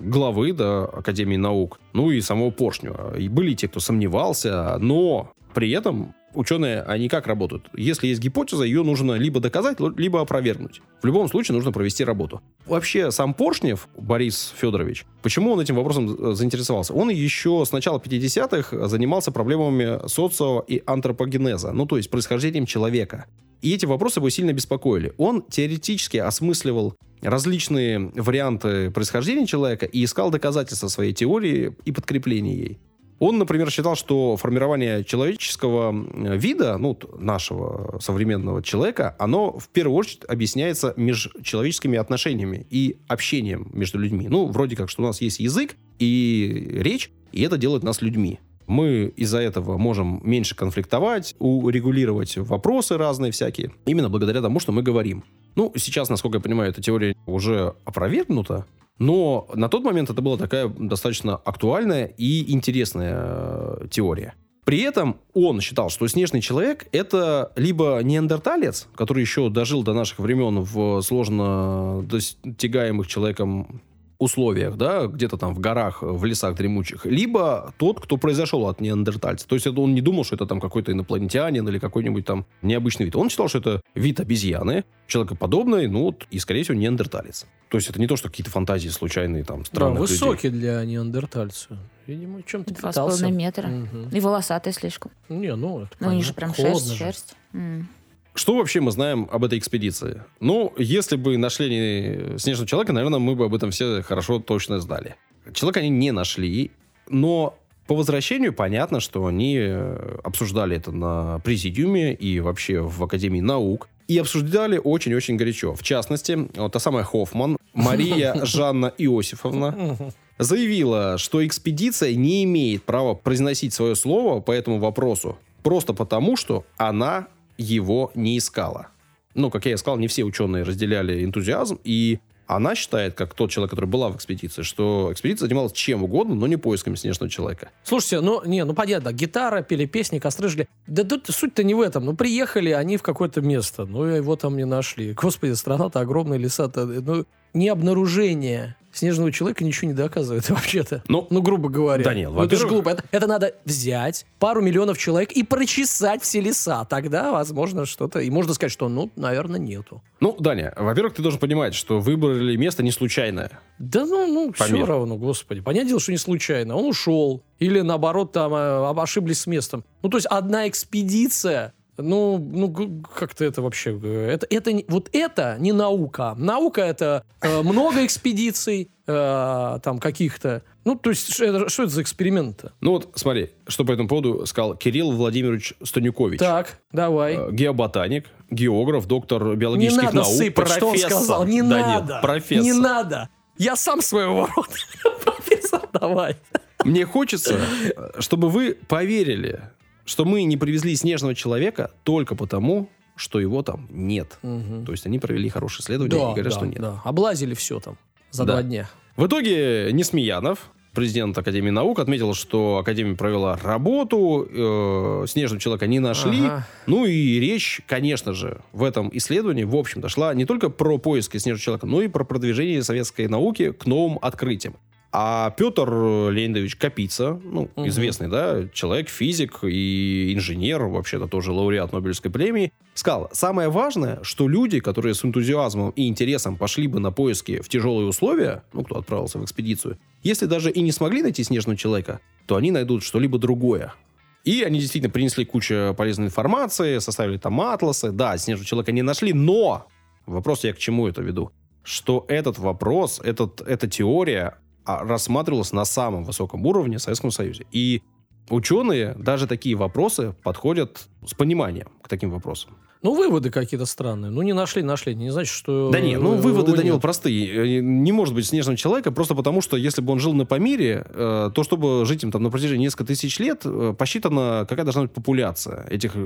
главы да, Академии наук, ну и самого Поршнева. И были те, кто сомневался, но при этом ученые, они как работают? Если есть гипотеза, ее нужно либо доказать, либо опровергнуть. В любом случае нужно провести работу. Вообще, сам Поршнев, Борис Федорович, почему он этим вопросом заинтересовался? Он еще с начала 50-х занимался проблемами социо- и антропогенеза, ну, то есть происхождением человека. И эти вопросы его сильно беспокоили. Он теоретически осмысливал различные варианты происхождения человека и искал доказательства своей теории и подкрепления ей. Он, например, считал, что формирование человеческого м, вида, ну, нашего современного человека, оно в первую очередь объясняется межчеловеческими отношениями и общением между людьми. Ну, вроде как, что у нас есть язык и речь, и это делает нас людьми. Мы из-за этого можем меньше конфликтовать, урегулировать вопросы разные всякие, именно благодаря тому, что мы говорим. Ну, сейчас, насколько я понимаю, эта теория уже опровергнута, но на тот момент это была такая достаточно актуальная и интересная э, теория. При этом он считал, что снежный человек это либо неандерталец, который еще дожил до наших времен в сложно достигаемых человеком условиях, да, где-то там в горах, в лесах дремучих, либо тот, кто произошел от неандертальца. То есть это он не думал, что это там какой-то инопланетянин или какой-нибудь там необычный вид. Он считал, что это вид обезьяны, человекоподобный, ну вот, и, скорее всего, неандерталец. То есть это не то, что какие-то фантазии случайные там Да, странных людей. высокий для неандертальца. Видимо, чем-то Два с питался. половиной метра. Мгм. И волосатый слишком. Не, ну, это Ну, они же прям шерсть, же. шерсть. М. Что вообще мы знаем об этой экспедиции? Ну, если бы нашли не снежного человека, наверное, мы бы об этом все хорошо точно знали. Человека они не нашли, но по возвращению понятно, что они э, обсуждали это на президиуме и вообще в Академии наук. И обсуждали очень-очень горячо. В частности, вот та самая Хоффман, Мария <laughs> Жанна Иосифовна, заявила, что экспедиция не имеет права произносить свое слово по этому вопросу, просто потому, что она его не искала. Ну, как я и сказал, не все ученые разделяли энтузиазм, и она считает, как тот человек, который была в экспедиции, что экспедиция занималась чем угодно, но не поисками снежного человека. Слушайте, ну, не, ну, понятно, гитара, пели песни, костры жгли. Да тут суть-то не в этом. Ну, приехали они в какое-то место, ну, его там не нашли. Господи, страна-то огромная, леса-то... Ну, не обнаружение снежного человека ничего не доказывает <laughs> вообще-то. Ну, ну, грубо говоря. Данил, ну, это же глупо. Это, это надо взять пару миллионов человек и прочесать все леса. Тогда, возможно, что-то... И можно сказать, что, ну, наверное, нету. Ну, Даня, во-первых, ты должен понимать, что выбрали место не случайное. Да ну, ну все Помер. равно, господи. Понятное дело, что не случайно. Он ушел. Или, наоборот, там э, ошиблись с местом. Ну, то есть, одна экспедиция... Ну, ну как-то это вообще... э, Это, это, не- вот это не наука. Наука — это э, много экспедиций э, там каких-то. Ну, то есть, что это, что это за эксперимент-то? Ну вот, смотри, что по этому поводу сказал Кирилл Владимирович Станюкович. Так, давай. Э, Геоботаник, географ, доктор Не биологических надо наук, сыпать, что он профессор. сказал. Не Да нет, надо. профессор. Не надо. Я сам своего рода <laughs> профессор. Давай. Мне хочется, э, чтобы вы поверили, что мы не привезли снежного человека только потому, что его там нет. То есть они провели хорошее исследование и говорят, что нет. да. Облазили все там за Да. два дня. В итоге Несмеянов, президент Академии наук, отметил, что Академия провела работу, э, снежного человека не нашли. Ага. Ну и речь, конечно же, в этом исследовании, в общем, дошла не только про поиски снежного человека, но и про продвижение советской науки к новым открытиям. А Петр Леонидович Капица, ну, Мгм. известный, да, человек, физик и инженер, вообще-то тоже лауреат Нобелевской премии, сказал, самое важное, что люди, которые с энтузиазмом и интересом пошли бы на поиски в тяжелые условия, ну, кто отправился в экспедицию, если даже и не смогли найти снежного человека, то они найдут что-либо другое. И они действительно принесли кучу полезной информации, составили там атласы. Да, снежного человека не нашли, но вопрос я к чему это веду? Что этот вопрос, этот, эта теория а, рассматривалась на самом высоком уровне в Советском Союзе. И ученые даже такие вопросы подходят с пониманием к таким вопросам. Ну, выводы какие-то странные. Ну, не нашли, нашли. Не значит, что... Да нет, ну выводы, его Данил, нет. простые. Э, Не может быть снежного человека просто потому, что если бы он жил на Памире, э, то чтобы жить им там на протяжении нескольких тысяч лет, э, посчитано, какая должна быть популяция этих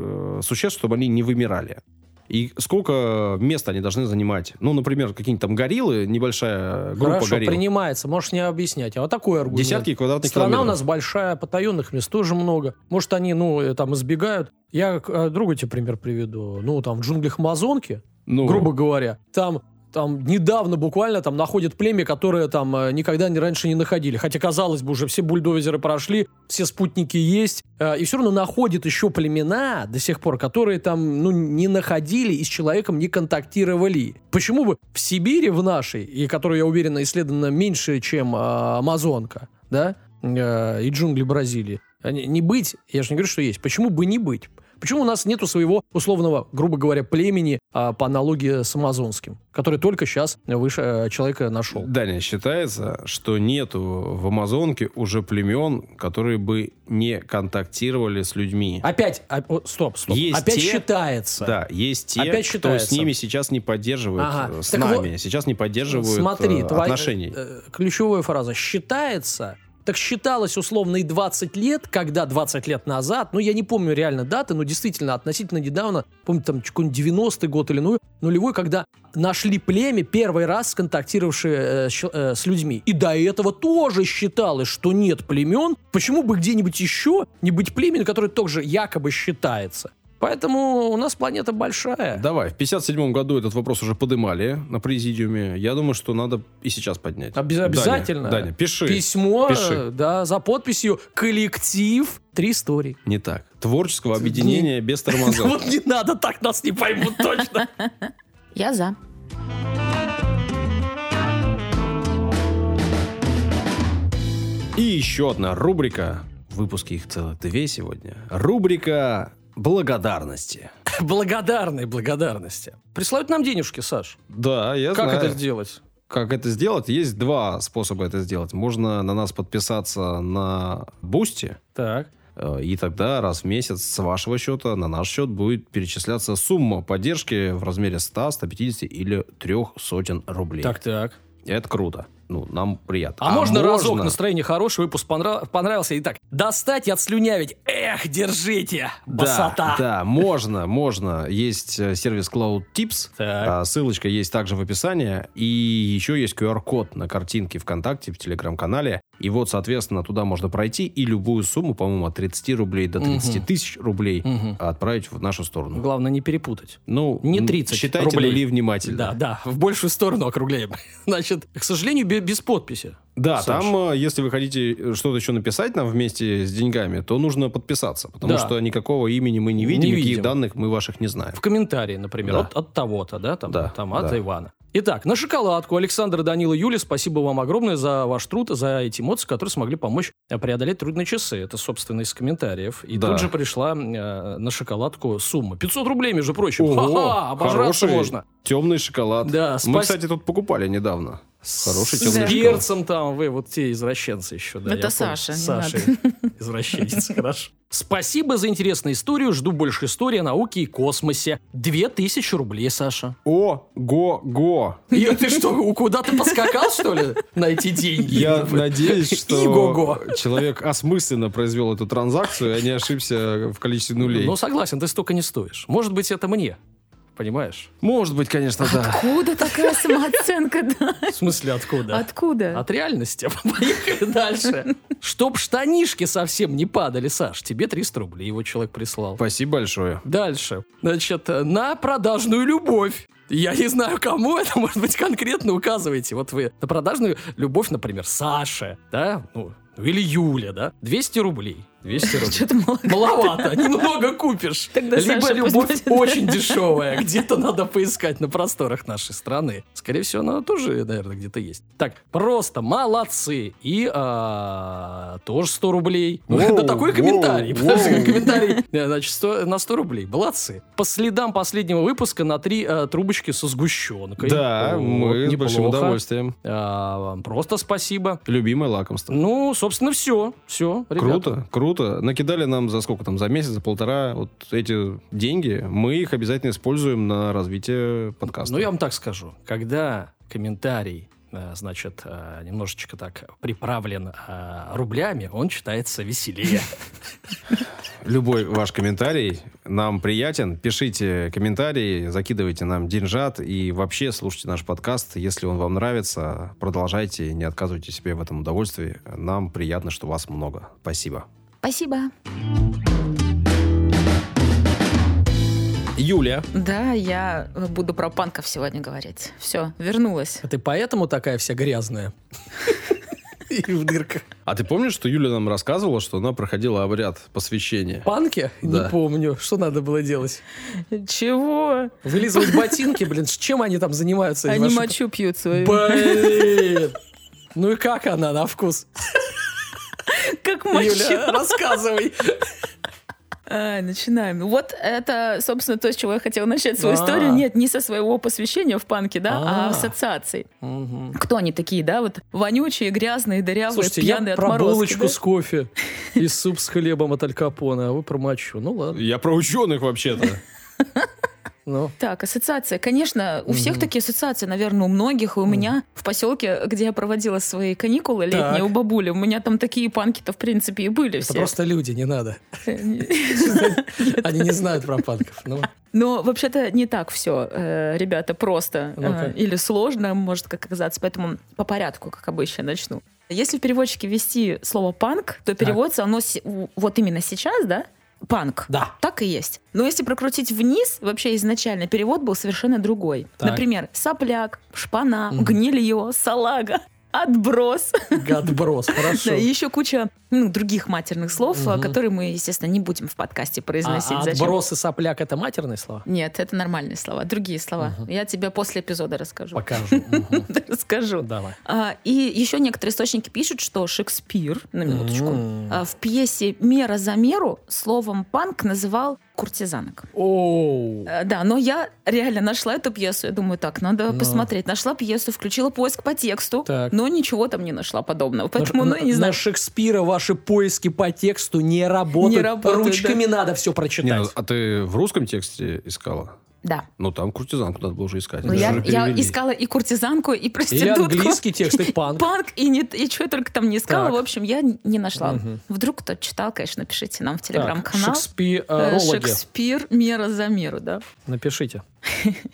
существ, чтобы они не вымирали. И сколько места они должны занимать. Ну, например, какие-нибудь там гориллы, небольшая группа Хорошо, горилл. принимается. Можешь не объяснять. А вот такой аргумент. Десятки квадратных Страна у километров. нас большая, потаенных мест тоже много. Может, они, ну, э, там избегают. Я э, другой тебе пример приведу. Ну, там в джунглях Амазонки, Ну, грубо говоря, там там недавно буквально там находят племя, которое там э, никогда не, раньше не находили. Хотя, казалось бы, уже все бульдозеры прошли, все спутники есть. э, и все равно находят еще племена до сих пор, которые там ну, не находили и с человеком не контактировали. Почему бы в Сибири, в нашей, и которая, я уверен, исследована меньше, чем э, Амазонка, да, э, и джунгли Бразилии, не быть, я же не говорю, что есть. Почему бы не быть? Почему у нас нету своего условного, грубо говоря, племени а, по аналогии с амазонским, который только сейчас выше э, человека нашел? Даня, считается, что нету в Амазонке уже племен, которые бы не контактировали с людьми. Опять, а, о, стоп, стоп. Есть Опять те- считается. Да, есть те, Опять кто считается. с ними сейчас не поддерживают, Ага. э, с Так нами, вот, сейчас не поддерживают Смотри, э, твоя- отношений. э, ключевая фраза «считается». Так считалось условно и 20 лет, когда 20 лет назад, ну я не помню реально даты, но действительно относительно недавно, помню там какой-нибудь 90-й год или ну, нулевой, когда нашли племя первый раз контактировавшее э, э, с людьми. И до этого тоже считалось, что нет племен. Почему бы где-нибудь еще не быть племенем, которое тоже якобы считается? Поэтому у нас планета большая. Давай, в 57 году этот вопрос уже подымали на президиуме. Я думаю, что надо и сейчас поднять. Обяз- Даня, обязательно. Даня, пиши. Письмо, Пиши. да, за подписью «Коллектив три истории». Не так. Творческого объединения без тормозов. <laughs> Вот не надо, так нас не поймут точно. <laughs> Я за. И еще одна рубрика. В выпуске их целых две сегодня. Рубрика благодарности. <laughs> Благодарной благодарности. Присылают нам денежки, Саш. Да, я Как знаю. это сделать? Как это сделать? Есть два способа это сделать. Можно на нас подписаться на Boosty, Так. э, и тогда раз в месяц с вашего счета на наш счет будет перечисляться сумма поддержки в размере 100, 150 или трех сотен рублей. Так, так. Это круто. Ну, нам приятно. А, можно разок настроение хорошее, выпуск понрав- понравился и так. Достать и отслюнявить. Эх, держите, Да, басота. да, можно, можно. Есть э, сервис Cloud Tips. Так. А, Ссылочка есть также в описании. И еще есть QR-код на картинке ВКонтакте, в Телеграм-канале. И вот, соответственно, туда можно пройти и любую сумму, по-моему, от 30 рублей до 30 Мгм. тысяч рублей Мгм. отправить в нашу сторону. Главное не перепутать. Ну, Не м, 30 Считайте рублей. нули внимательно. Да, да, в большую сторону округляем. <laughs> Значит, к сожалению, бе- без подписи. Да, Саш. там, э, если вы хотите э, что-то еще написать нам вместе с деньгами, то нужно подписаться, потому Да. что никакого имени мы не видим, Не никаких видим. данных мы ваших не знаем. В комментарии, например, Да. от, от того-то, да, там, Да, там от да. Ивана. Итак, на шоколадку. Александр, Данила, Юля, спасибо вам огромное за ваш труд, за эти эмоции, которые смогли помочь э, преодолеть трудные часы. Это, собственно, из комментариев. И Да. тут же пришла э, на шоколадку сумма. 500 рублей, между прочим. Ого, Ха-ха, обожраться хороший можно. Темный шоколад. Да, Мы, спас- кстати, тут покупали недавно. Хороший С темный шоколад. перцем там, вы вот те извращенцы еще. Да, Это я помню. Саша, не Саша, <laughs> извращенец, хорошо. Спасибо за интересную историю. Жду больше истории о науке и космосе. Две тысячи рублей, Саша. О, го, го. И ты что, куда ты поскакал, что ли, на эти деньги? Я надеюсь, что Иго-го. человек осмысленно произвел эту транзакцию, а не ошибся в количестве нулей. Ну, согласен, ты столько не стоишь. Может быть, это мне. Понимаешь? Может быть, конечно, да. Откуда такая самооценка, да? В смысле, откуда? Откуда? От реальности. <laughs> Поехали дальше. Чтоб штанишки совсем не падали, Саш, тебе 300 рублей его человек прислал. Спасибо большое. Дальше. Значит, на продажную любовь. Я не знаю, кому это, может быть, конкретно указываете. Вот вы на продажную любовь, например, Саше, да, ну, или Юля, да, 200 рублей. 200 рублей. Что-то <laughs> много. Маловато, немного купишь. Тогда Либо Саша любовь будет. очень <laughs> дешевая, где-то надо поискать на просторах нашей страны. Скорее всего, она тоже, наверное, где-то есть. Так, просто молодцы. И а, тоже 100 рублей. Воу, <laughs> Да такой комментарий. воу, Подожди, воу. комментарий. э, Значит, 100 на 100 рублей. Молодцы. По следам последнего выпуска на три э, трубочки со сгущенкой. Да, Вот, мы с большим неплохо. удовольствием. А, вам просто спасибо. Любимое лакомство. Ну, собственно, все. Все, Круто, круто. Накидали нам за сколько там, за месяц, за полтора вот эти деньги. Мы их обязательно используем на развитие подкаста. Ну, я вам так скажу. Когда комментарий, э, значит, э, немножечко так приправлен э, рублями, он читается веселее. Любой ваш комментарий нам приятен. Пишите комментарии, закидывайте нам деньжат и вообще слушайте наш подкаст. Если он вам нравится, продолжайте, не отказывайте себе в этом удовольствии. Нам приятно, что вас много. Спасибо. Спасибо. Юля. Да, я буду про панков сегодня говорить. Все, вернулась. А ты поэтому такая вся грязная? <laughs> И в дырках. А ты помнишь, что Юля нам рассказывала, что она проходила обряд посвящения? Панки? Да. Не помню. Что надо было делать? Чего? Вылизывать ботинки, блин. с Чем они там занимаются? Они ваши- мочу пьют свою. Блин. <laughs> Ну и как она на вкус? Как мочу. Юля, рассказывай. А, начинаем. Вот это, собственно, то, с чего я хотела начать свою А. историю. Нет, не со своего посвящения в панке, да, а, А. ассоциаций. Мгм. Кто они такие, да? Вот вонючие, грязные, дырявые, Слушайте, пьяные я про отморозки, булочку да? с кофе и суп с хлебом от Аль Капоне, а вы про мочу. Ну ладно. Я про ученых вообще-то. Ну, Так, ассоциация. Конечно, у всех Мгм. такие ассоциации, наверное, у многих. И у меня в поселке, где я проводила свои каникулы летние Так. у бабули, у меня там такие панки-то, в принципе, и были это все. просто люди, не надо. <laughs> Они не знают про панков. Ну, Но вообще-то не так все, ребята, просто э, или сложно, может как оказаться. Поэтому по порядку, как обычно, начну. Если в переводчике ввести слово панк, то переводится оно вот именно сейчас, да? Панк. да. Так и есть. Но если прокрутить вниз, вообще изначально перевод был совершенно другой. Так. Например, сопляк, шпана, Мгм. гнилье, салага, отброс. Гадброс, <laughs> хорошо. Да, и еще куча ну, других матерных слов, Мгм. которые мы, естественно, не будем в подкасте А, произносить. а Зачем? отброс и сопляк это матерные слова? Нет, это нормальные слова, другие слова. Мгм. Я тебе после эпизода расскажу. Покажу. Мгм. <laughs> Расскажу. Давай. А, и еще некоторые источники пишут, что Шекспир, на минуточку, а, в пьесе «Мера за меру» словом «панк» называл куртизанок. Оу. Э, Да, но я реально нашла эту пьесу. Я думаю, так, надо Ну. посмотреть. Нашла пьесу, включила поиск по тексту, Так. но ничего там не нашла подобного. Поэтому, ну, на, я не на знаю. Шекспира ваши поиски по тексту не работают. Не работают, Ручками надо все Не, прочитать. ну, а ты в русском тексте искала? Да. Ну, там куртизанку надо было уже искать. Ну, я, я искала и куртизанку, и Или проститутку. английский текст, и <laughs> панк. Панк, и, не, и что я только там не искала. Так. В общем, я не нашла. Мгм. Вдруг кто читал, конечно, напишите нам в телеграм-канал. Шекспир, Э. Шекспир, мера за меру, да. Напишите.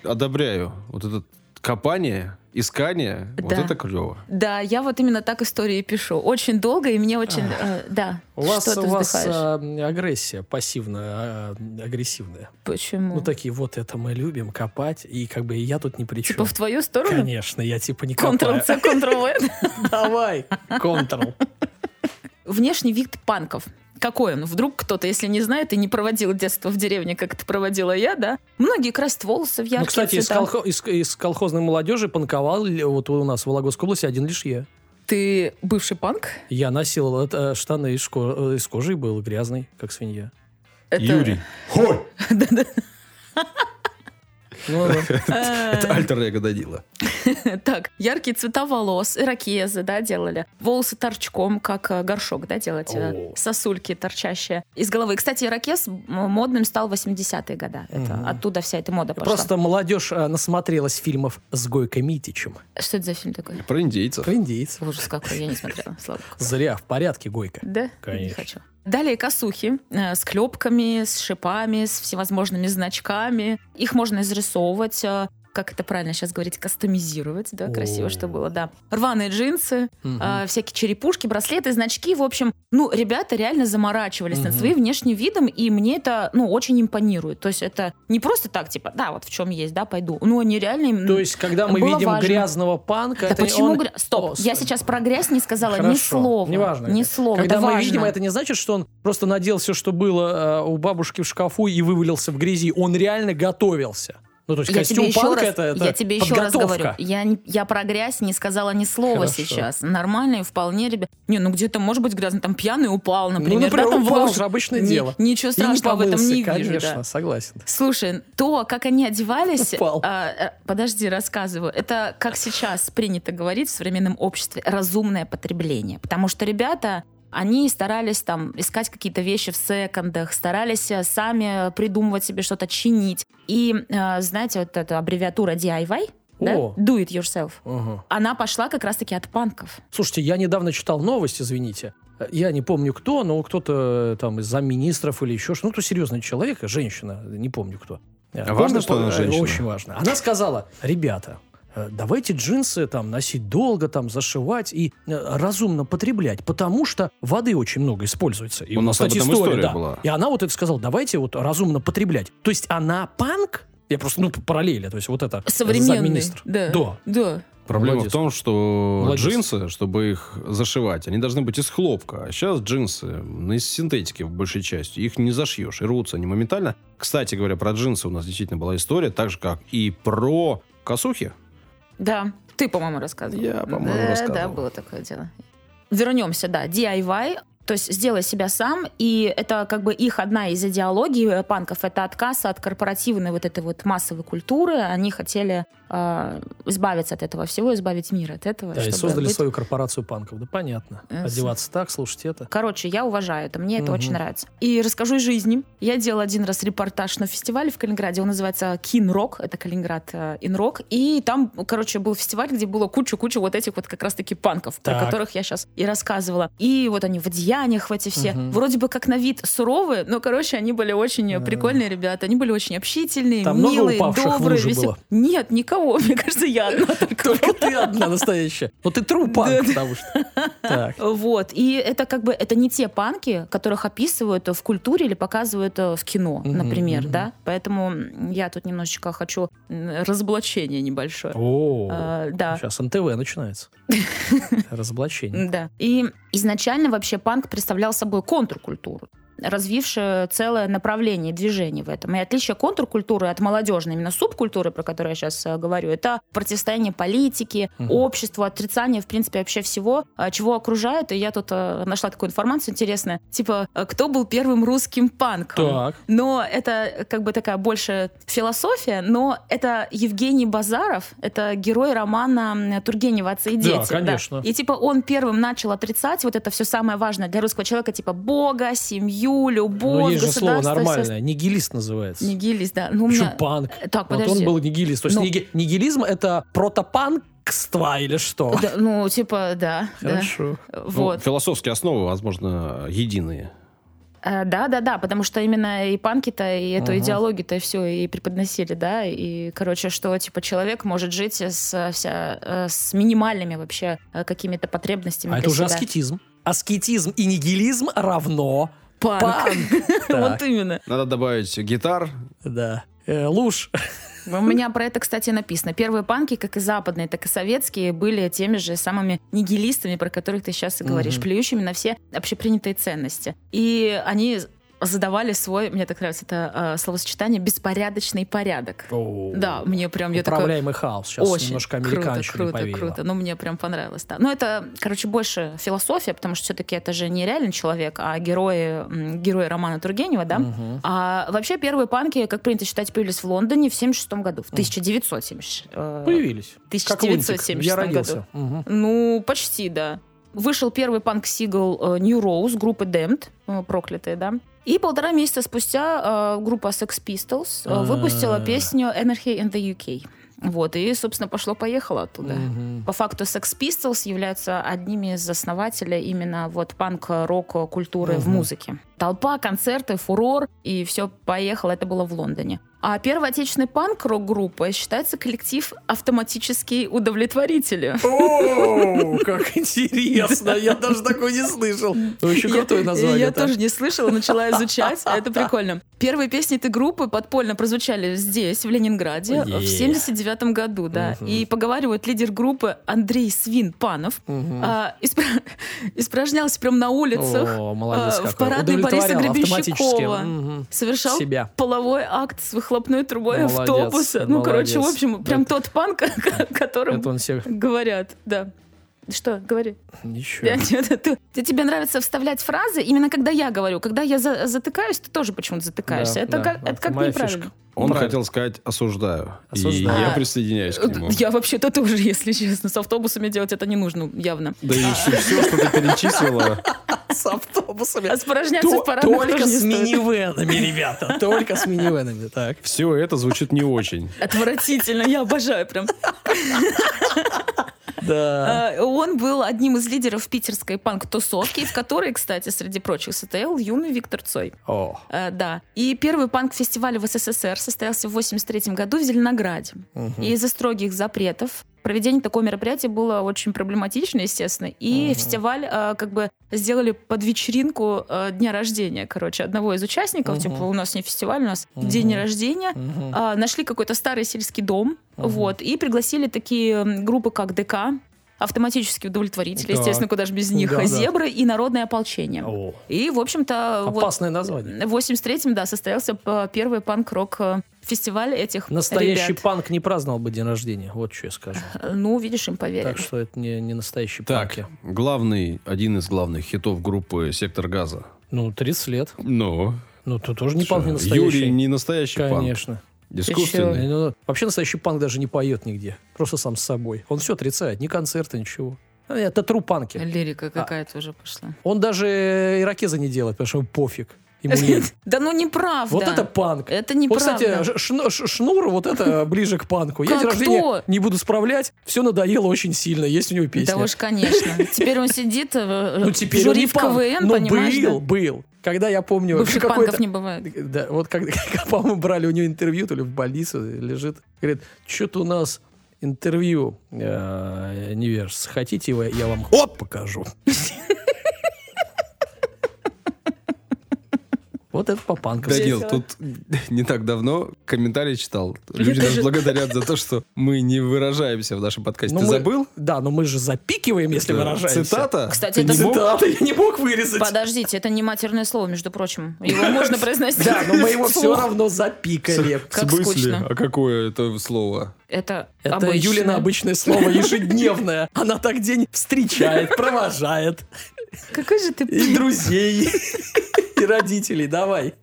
Одобряю. Вот это копание, искание, вот Да. это клево. Да, я вот именно так истории пишу. Очень долго, и мне очень... э, да. У вас, Что ты у вас э, агрессия пассивная, э, агрессивная. Почему? Ну, такие, вот это мы любим, копать, и как бы я тут ни при чем. типа в твою сторону? Конечно, я типа не копаю. Ctrl-C, Ctrl-V. <laughs> Давай, Ctrl. Внешний вид панков. Какой он? Вдруг кто-то, если не знает и не проводил детство в деревне, как это проводила я, да? Многие красят волосы в яркие Ну, кстати, из, цвета. колхо- из- из колхозной молодежи панковал вот у нас в Вологодской области один лишь я. Ты бывший панк? Я носил э, штаны из, ко- э, из кожи и был грязный, как свинья. Это- Юрий. <laughs> Да. <laughs> Это альтер-эго Данила. <laughs> Так, яркие цвета волос, ирокезы, да, делали. Волосы торчком, как э, горшок, да, делать. э. Сосульки торчащие из головы. Кстати, ирокез модным стал в 80-е годы. Оттуда вся эта мода пошла. Просто молодежь э, насмотрелась фильмов с Гойко Митичем. Что это за фильм такой? Про индейцев. Про индейцев. Ужас какой, я не смотрела. Зря, в порядке Гойко. Да? Не Конечно. хочу. Далее косухи э, с клепками, с шипами, с всевозможными значками. Их можно изрисовывать, э, как это правильно сейчас говорить, кастомизировать, да, красиво, что было, да. Рваные джинсы, э, всякие черепушки, браслеты, значки. В общем, ну, ребята реально заморачивались над своим внешним видом, и мне это, ну, очень импонирует. То есть это не просто так, типа, да, вот в чем есть, да, пойду. Ну, они реально... То есть, когда мы видим важно. грязного панка... Да почему он- гря- Стоп, О, я сейчас про грязь не сказала ни слова. неважно. Ни слова, Когда это мы важно. видим, это не значит, что он просто надел все, что было э, у бабушки в шкафу и вывалился в грязи. Он реально готовился. Ну, то есть Я костюм тебе панка раз, это, это я тебе еще раз подготовка. говорю, я, я про грязь не сказала ни слова Хорошо. сейчас. Нормально и вполне, ребят. Не, ну где-то может быть грязно, там пьяный упал, например. ну, например, да, там упал лужу. же, обычное Ни- дело. Ничего страшного в этом помылся, не вижу. конечно, да. согласен. Слушай, то, как они одевались, Упал. а, э, подожди, рассказываю. Это, как сейчас принято говорить в современном обществе, разумное потребление. Потому что ребята, они старались там искать какие-то вещи в секондах, старались э, сами придумывать себе что-то, чинить. И, э, знаете, вот эта аббревиатура DIY, да? О. Do it yourself. Ага. Она пошла как раз-таки от панков. Слушайте, я недавно читал новость, извините. Я не помню кто, но кто-то э, там из замминистров или еще что Ну, кто серьезный человек, женщина, не помню кто. Э, А важно, что она э, женщина? Очень важно. Она сказала, ребята, э, давайте джинсы там носить долго, там зашивать и э, разумно потреблять, потому что воды очень много используется. И У нас об кстати, этом история, история да. была. И она вот это сказала, давайте вот разумно потреблять. То есть она панк? Я просто, ну, параллели, то есть вот это Современный. замминистр. Да. Да. Да. Проблема Молодец. в том, что Молодец. джинсы, чтобы их зашивать, они должны быть из хлопка. А сейчас джинсы ну, из синтетики в большей части. Их не зашьешь, и рвутся они моментально. Кстати говоря, про джинсы у нас действительно была история, так же, как и про косухи. Да. Ты, по-моему, рассказывал. Я, по-моему, да, рассказывал. Да, было такое дело. Вернемся, да, DIY, то есть сделай себя сам, и это как бы их одна из идеологий э, панков, это отказ от корпоративной вот этой вот массовой культуры. Они хотели э, избавиться от этого всего, избавить мир от этого. Да, и создали быть- свою корпорацию панков. Да понятно. Э, Одеваться так, слушать это. Короче, я уважаю это, мне это Мгм. очень нравится. И расскажу из жизни. Я делала один раз репортаж на фестивале в Калининграде, он называется Кинрок, это Калининград э, Инрок, и там, короче, был фестиваль, где было куча-куча вот этих вот как раз-таки панков, про Так. которых я сейчас и рассказывала. И вот они в одеяниях в эти все, Мгм. вроде бы как на вид суровые, но, короче, они были очень Да. прикольные ребята, они были очень общительные, Там милые, добрые. лужу весел- было? Нет, никого, <laughs> мне кажется, я одна <laughs> только. Только ты одна настоящая. Но ты true панк, потому что... Так. Вот. И это как бы это не те панки, которых описывают в культуре или показывают э, в кино, например, да. Поэтому я тут немножечко хочу разоблачение небольшое. О, А, да. сейчас НТВ начинается. <laughs> Разоблачение. Да. И изначально вообще панк представлял собой контркультуру развившее целое направление движения в этом. И отличие контркультуры от молодежной, именно субкультуры, про которую я сейчас э, говорю, это противостояние политики, Мгм. обществу, отрицание, в принципе, вообще всего, э, чего окружает. И я тут э, нашла такую информацию интересную. Типа, кто был первым русским панком? Так. Но это как бы такая больше философия, но это Евгений Базаров, это герой романа Тургенева «Отцы и Да, дети». конечно. И типа он первым начал отрицать вот это все самое важное для русского человека, типа Бога, семью, семью, любовь, Ну, есть же слово нормальное. Нигилист называется. Нигилист, да. Ну, у меня... панк? Так, Вот подожди. он был нигилист. То есть Ну. ниги- нигилизм — это протопанкство или что? Да, ну, типа, да. да. Хорошо. Ну, Вот. философские основы, возможно, единые. Э, Да, да, да, потому что именно и панки-то, и эту Ага. идеологию-то все и преподносили, да, и, короче, что, типа, человек может жить с, вся, э, с минимальными вообще э, какими-то потребностями А это уже себя. аскетизм. Аскетизм и нигилизм равно Панк. панк. <laughs> Вот именно. Надо добавить гитар. Да. Э, Луж. У меня про это, кстати, написано. Первые панки, как и западные, так и советские, были теми же самыми нигилистами, про которых ты сейчас и говоришь, Мгм. плюющими на все общепринятые ценности. И они задавали свой, мне так нравится это э, словосочетание, беспорядочный порядок. Да, мне прям, я. Управляемый хаос. Сейчас Очень немножко круто, круто, повеяло. круто. Ну, мне прям понравилось. Да. Ну, это, короче, больше философия, потому что все-таки это же не реальный человек, а герои, герои романа Тургенева, да? Мгм. А вообще первые панки, как принято считать, появились в Лондоне в 76 году, в 1970. э, Появились. Как лунтик. 1976 Я году. родился. Мгм. Ну, почти, да. Вышел первый панк-сингл э, New Rose группы Damned, э, проклятые, да. И полтора месяца спустя э, группа Sex Pistols э, выпустила А. песню Anarchy in the UK. Вот, и, собственно, пошло-поехало оттуда. Мгм. По факту Sex Pistols являются одними из основателей именно вот панк-рок культуры в музыке. Толпа, концерты, фурор, и все поехало. Это было в Лондоне. А первый отечественный панк-рок-группа считается коллектив «Автоматические удовлетворители». О, как интересно. Я даже такой не слышал. Очень крутое Я- название. Я тоже не слышала, начала изучать. а Это прикольно. Первые песни этой группы подпольно прозвучали здесь, в Ленинграде, в 79 году, да. И поговаривают лидер группы Андрей Свин Панов. А, испра- испражнялся прям на улицах, а, в парадной Бориса Гребенщикова. совершал Себя. половой акт с выхлопной трубой Молодец, автобуса. Ну, короче, в молодец. общем, прям Это- тот панк, <laughs> о котором говорят, да. Что, говори. Ничего. Я- ты- ты- ты- тебе нравится вставлять фразы именно когда я говорю. Когда я за- затыкаюсь, ты тоже почему-то затыкаешься. Да, это, да, как, да, это как моя неправильно. фишка. Он Правильно. хотел сказать «осуждаю». И Осуждаю. я А, присоединяюсь к нему. Я вообще-то тоже, если честно, с автобусами делать это не нужно, явно. Да и все, что ты перечислила, С автобусами. А спорожняться То- в Только с минивенами, ребята. Только с минивенами. Так. все это звучит не очень. Отвратительно, я обожаю прям. Да. А, Он был одним из лидеров питерской панк-тусовки, в которой, кстати, среди прочих состоял юный Виктор Цой. О. Э, Да. И первый панк-фестиваль в СССР состоялся в 83 году в Зеленограде. Мгм. И из-за строгих запретов проведение такого мероприятия было очень проблематично, естественно. И Мгм. фестиваль э, как бы сделали под вечеринку э, дня рождения, короче, одного из участников. Мгм. Типа, у нас не фестиваль, у нас Мгм. день рождения. Мгм. А, нашли какой-то старый сельский дом, Мгм. вот, и пригласили такие группы, как ДК, автоматические удовлетворители, Так. естественно, куда же без них, Да, да. зебры и народное ополчение. О. И, в общем-то, вот Опасное название. в 83-м, да, состоялся первый панк-рок э, фестиваль этих Настоящий ребят. панк не праздновал бы день рождения. Вот что я скажу. Э, Ну, видишь, им поверили. Так что это не, не настоящий Так, панки. главный, один из главных хитов группы «Сектор газа». Ну, 30 лет. Ну, Ну, ты тоже не что, панк, не настоящий. Юрий не настоящий панк. Конечно. Искусственный. Ну, вообще настоящий панк даже не поет нигде. Просто сам с собой. Он все отрицает. Ни концерта, ничего. А, Это тру панки. Лирика какая-то уже пошла. Он даже ирокеза не делает, потому что ему пофиг. Ему лень. <laughs> Да ну неправда. Вот это панк. Это Вот, неправда. кстати, шну- ш- шнур, вот это <laughs> ближе к панку. Я день рождения не буду справлять. Все надоело очень сильно. Есть у него песня. Да уж, конечно. <laughs> Теперь он сидит ну, в жюри в. КВН, Но понимаешь, был, был. Когда я помню... Бывших панков не бывает. Да, вот когда, по-моему, брали у него интервью, то ли в больнице лежит, говорит, что-то у нас интервью э, Неверс. Хотите, я вам оп, покажу. Вот это по панкам. Данил, тут <laughs> не так давно комментарий читал. Люди нас <laughs> благодарят за то, что мы не выражаемся в нашем подкасте. Ну, Ты мы- забыл? Да, но мы же запикиваем, если выражаемся. Цитата? Кстати, это? Цитата я не мог вырезать. Подождите, это не матерное слово, между прочим. Его можно произносить. Да, но мы его все равно запикали. В Как смысле? скучно. А какое это слово? Это Это обычное. Юлина обычное слово, ежедневное. Она так день встречает, провожает. Какой же ты... И друзей, <laughs> родителей. Давай.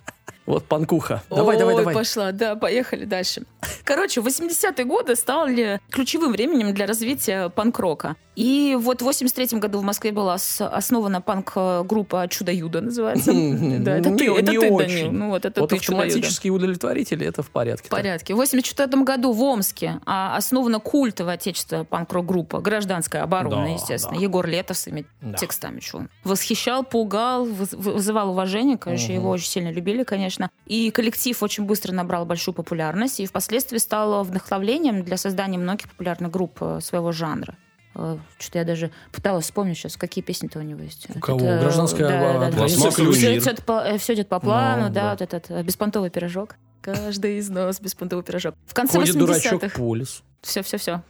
Вот панкуха. Давай, давай, Ой, давай. пошла, да, поехали дальше. Короче, 80-е годы стали ключевым временем для развития панк-рока. И вот в 83 году в Москве была основана панк-группа «Чудо-Юдо» называется. <laughs> Да, это ты, это ты, Данил. Ну вот это ты, автоматические удовлетворители, это в порядке. В порядке. В 84 году в Омске а, основана культовая отечественная панк-рок-группа «Гражданская оборона», естественно. Егор Летов с своими текстами. Восхищал, пугал, вызывал уважение. Конечно, его очень сильно любили, конечно. И коллектив очень быстро набрал большую популярность и впоследствии стал вдохновлением для создания многих популярных групп э, своего жанра. Э, что-то я даже пыталась вспомнить сейчас, какие песни-то у него есть. У кого? Это, Гражданская да, да, да, все, все, все, это, все идет по плану, ну, да, да, вот этот э, беспонтовый пирожок. Каждый из нас беспонтовый пирожок. В конце Ходит 80-х... дурачок по лесу. Все, все, все,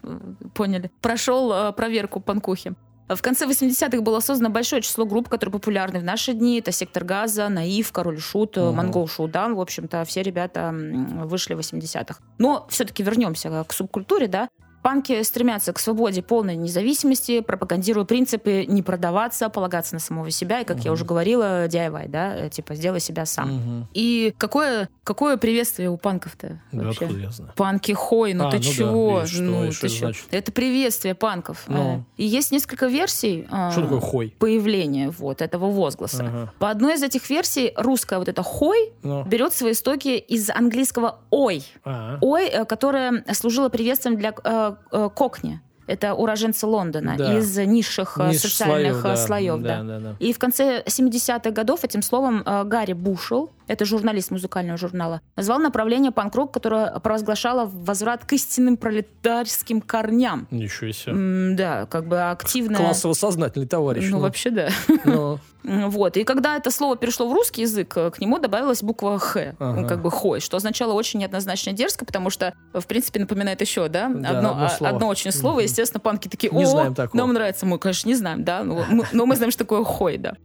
поняли. Прошел проверку панкухи. В конце 80-х было создано большое число групп, которые популярны в наши дни. Это «Сектор газа», «Наив», «Король Шут», угу. «Монгол Шоудан». В общем-то, все ребята вышли в 80-х. Но все-таки вернемся к субкультуре, да. Панки стремятся к свободе, полной независимости, пропагандируя принципы не продаваться, полагаться на самого себя. И, как угу. я уже говорила, DIY, да, э, типа сделай себя сам. Угу. И какое, какое приветствие у панков-то да, вообще? Откуда я знаю? Панки хой, ну а, ты ну чего? Да. Что, ну, ты чё? Это приветствие панков. Ну. И есть несколько версий а, что такое хой? появления вот этого возгласа. Ага. По одной из этих версий русская вот эта хой ну. берет свои истоки из английского ой. Ага. Ой, э, которая служила приветствием для э, Э, Кокни. Это уроженцы Лондона да. из низших э, Ниш социальных слоев. Да. слоев да. Да, да, да. И в конце 70-х годов этим словом Гарри Бушел, это журналист музыкального журнала, назвал направление панк-рок, которое провозглашало возврат к истинным пролетарским корням. Ничего себе. М да, как бы активно... Классово-сознательный товарищ. Ну, ну, вообще да. Но... <laughs> Вот. И когда это слово перешло в русский язык, к нему добавилась буква «х», ага. как бы «хой», что означало очень неоднозначно дерзко, потому что, в принципе, напоминает еще, да, да одно, одно, а, одно очень слово. Угу. Естественно, панки такие, о, нам нравится. Мы, конечно, не знаем, да, но мы, но мы знаем, что такое «хой», да.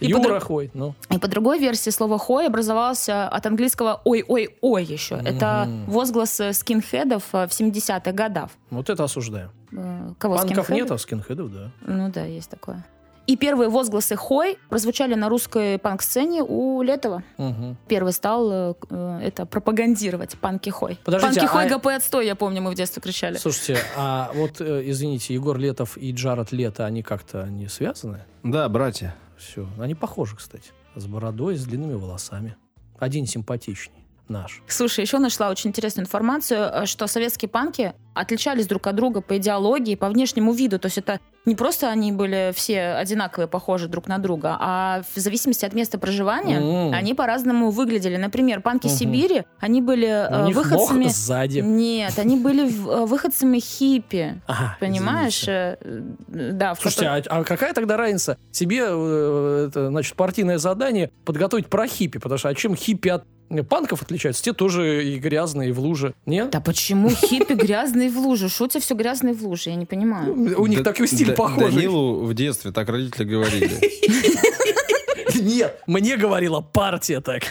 Юра «хой», ну. И по другой версии слово «хой» образовался от английского «ой-ой-ой» еще. Это возглас скинхедов в 70-х годах. Вот это осуждаем. Э, кого, Панков скинхедов? нет, а скинхедов, да. Ну да, есть такое. И первые возгласы «хой» прозвучали на русской панк-сцене у Летова. Угу. Первый стал э, э, это пропагандировать панки «хой». Подождите, панки «хой» а... ГП отстой, я помню, мы в детстве кричали. Слушайте, а вот, э, извините, Егор Летов и Джаред Лето, они как-то не связаны? Да, братья. Все. Они похожи, кстати. С бородой, с длинными волосами. Один симпатичней наш. Слушай, еще нашла очень интересную информацию, э, что советские панки отличались друг от друга по идеологии, по внешнему виду. То есть это не просто они были все одинаковые, похожи друг на друга, а в зависимости от места проживания mm. они по-разному выглядели. Например, панки mm-hmm. Сибири, они были э, У выходцами... Них сзади. Нет, они были э, выходцами хиппи. Ага, понимаешь? Извините. Да. Слушайте, который... а, а какая тогда разница? Себе, это, значит, партийное задание подготовить про хиппи, потому что а чем хиппи от панков отличаются? Те тоже и грязные, и в луже. Нет? Да почему хиппи грязные в луже. Что у тебя все грязные в луже? Я не понимаю. У них такой стиль похожий. Данилу в детстве так родители говорили. <laughs> <laughs> Нет, мне говорила партия так.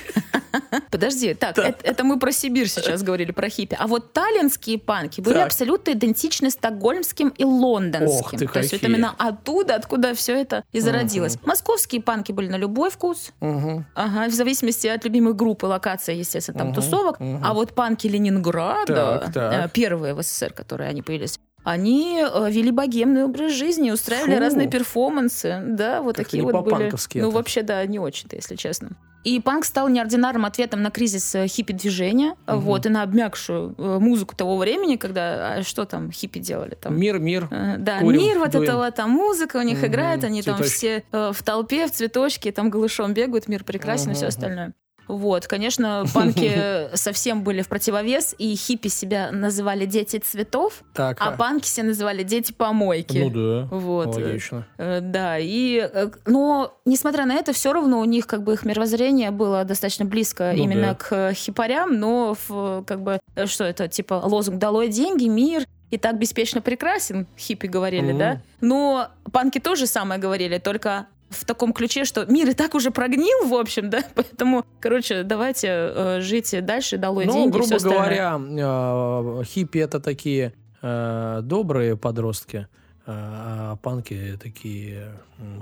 <laughs> Подожди, так, это, это мы про Сибирь сейчас говорили, про хиппи. А вот таллинские панки были так. абсолютно идентичны стокгольмским и лондонским. Ох ты, То есть это именно оттуда, откуда все это и зародилось. Угу. Московские панки были на любой вкус. Угу. Ага, в зависимости от любимой группы, локации, естественно, там угу. тусовок. Угу. А вот панки Ленинграда, так, так. Э, первые в СССР, которые они появились, они э, вели богемный образ жизни, устраивали Фу. разные перформансы. Да, вот как такие вот были. Ну, вообще, да, не очень-то, если честно. И панк стал неординарным ответом на кризис э, хиппи-движения, угу. вот, и на обмякшую музыку того времени, когда, а что там хиппи делали? Там, мир, мир. Да, курим, мир, вот дуем. это вот, там музыка у них угу. играет, они Цветочки. там все в толпе, в цветочке, там голышом бегают, мир прекрасен угу. и все остальное. Вот, конечно, панки <laughs> совсем были в противовес, и хиппи себя называли дети цветов, так, а, а панки себя называли дети помойки. Ну да, вот. логично. Э, да, и, э, но, несмотря на это, все равно у них как бы их мировоззрение было достаточно близко ну, именно да. к хипарям, но в, как бы, э, что это, типа, лозунг «Долой деньги, мир», и так беспечно прекрасен, хиппи говорили, mm-hmm. да? Но панки тоже самое говорили, только в таком ключе, что мир и так уже прогнил, в общем, да, <laughs> поэтому, короче, давайте э, жить дальше, долой ну, деньги, грубо говоря, э, хиппи это такие э, добрые подростки, А панки такие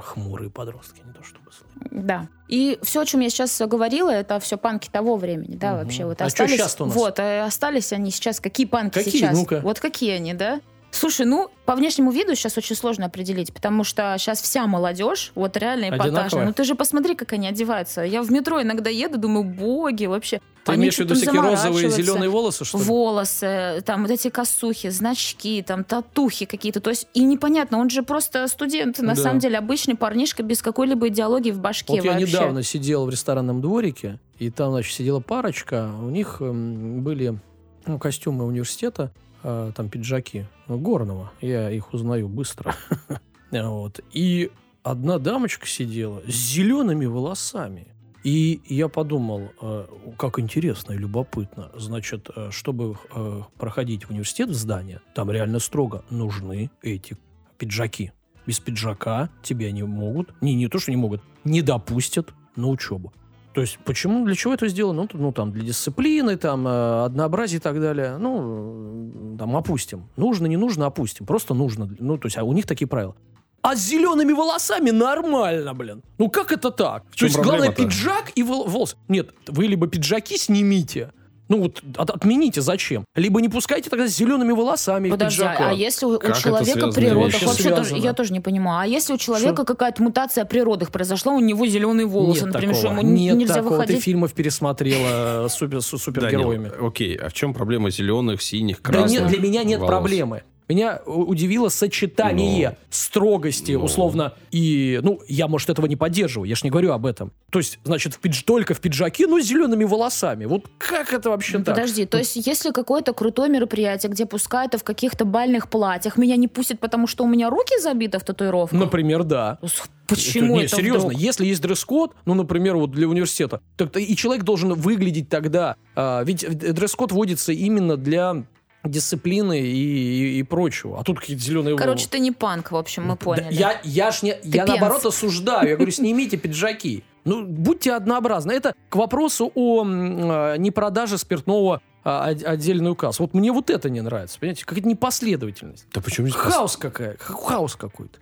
хмурые подростки, не то чтобы. Да. И все, о чем я сейчас говорила, это все панки того времени, да, Мгм. вообще. Вот А остались, щас-то у нас? Вот, э, остались они сейчас. Какие панки Какие? сейчас? Ну-ка. Вот какие они, да? Слушай, ну, по внешнему виду сейчас очень сложно определить, потому что сейчас вся молодежь, вот реально эпатажная. Ну, ты же посмотри, как они одеваются. Я в метро иногда еду, думаю, боги, вообще. Ты они имеешь в виду всякие розовые зеленые волосы, что ли? волосы, там вот эти косухи, значки, там татухи какие-то. То есть и непонятно, он же просто студент, на Да. самом деле обычный парнишка без какой-либо идеологии в башке Вот я вообще. недавно сидел в ресторанном дворике, и там, значит, сидела парочка. У них эм, были ну, костюмы университета, а, там пиджаки горного. Я их узнаю быстро. <laughs> Вот. И одна дамочка сидела с зелеными волосами. И я подумал, э, как интересно и любопытно. Значит, э, чтобы э, проходить в университет, в здание, там реально строго нужны эти пиджаки. Без пиджака тебя не могут, не, не то, что не могут, не допустят на учебу. То есть, почему, для чего это сделано? Ну, ну там, для дисциплины, там, э, однообразия и так далее. Ну, там, опустим. Нужно, не нужно, опустим. Просто нужно. Ну, то есть, а у них такие правила. А с зелеными волосами нормально, блин. Ну, как это так? То есть, главное, пиджак и вол- волосы. Нет, вы либо пиджаки снимите, ну, вот от- отмените, зачем? Либо не пускайте тогда с зелеными волосами Подожди, пиджака. а если у, у Как человека природа, Вообще вообще тоже, я тоже не понимаю, а если у человека Что? какая-то мутация природы произошла, у него зеленые волосы, Нет например, что такого. ему н- Нет нельзя такого. Ты выходить? фильмов пересмотрела супер, с Данил, супергероями. окей, а в чем проблема зеленых, синих, Да красных нет, для меня нет волос? проблемы. Меня удивило сочетание Ну. строгости, Ну. условно, и, ну, я, может, этого не поддерживаю, я ж не говорю об этом. То есть, значит, в пидж- только в пиджаке, но с зелеными волосами. Вот как это вообще Ну, так? Подожди, то есть если какое-то крутое мероприятие, где пускают в каких-то бальных платьях, меня не пустят, потому что у меня руки забиты в татуировках? Например, да. Почему не, это серьезно, вдруг? если есть дресс-код, ну, например, вот для университета, так и человек должен выглядеть тогда, а, ведь э, дресс-код вводится именно для дисциплины и, и- и прочего. А тут какие-то зеленые Короче, ты не панк, в общем, мы Да, поняли. я, я ж не, я пенс. наоборот осуждаю. Я говорю, снимите пиджаки. Ну, будьте однообразны. Это к вопросу о э, непродаже спиртного а, отдельный указ. Вот мне вот это не нравится, понимаете? Какая-то непоследовательность. Да почему здесь Хаос какая, ха- хаос какой-то.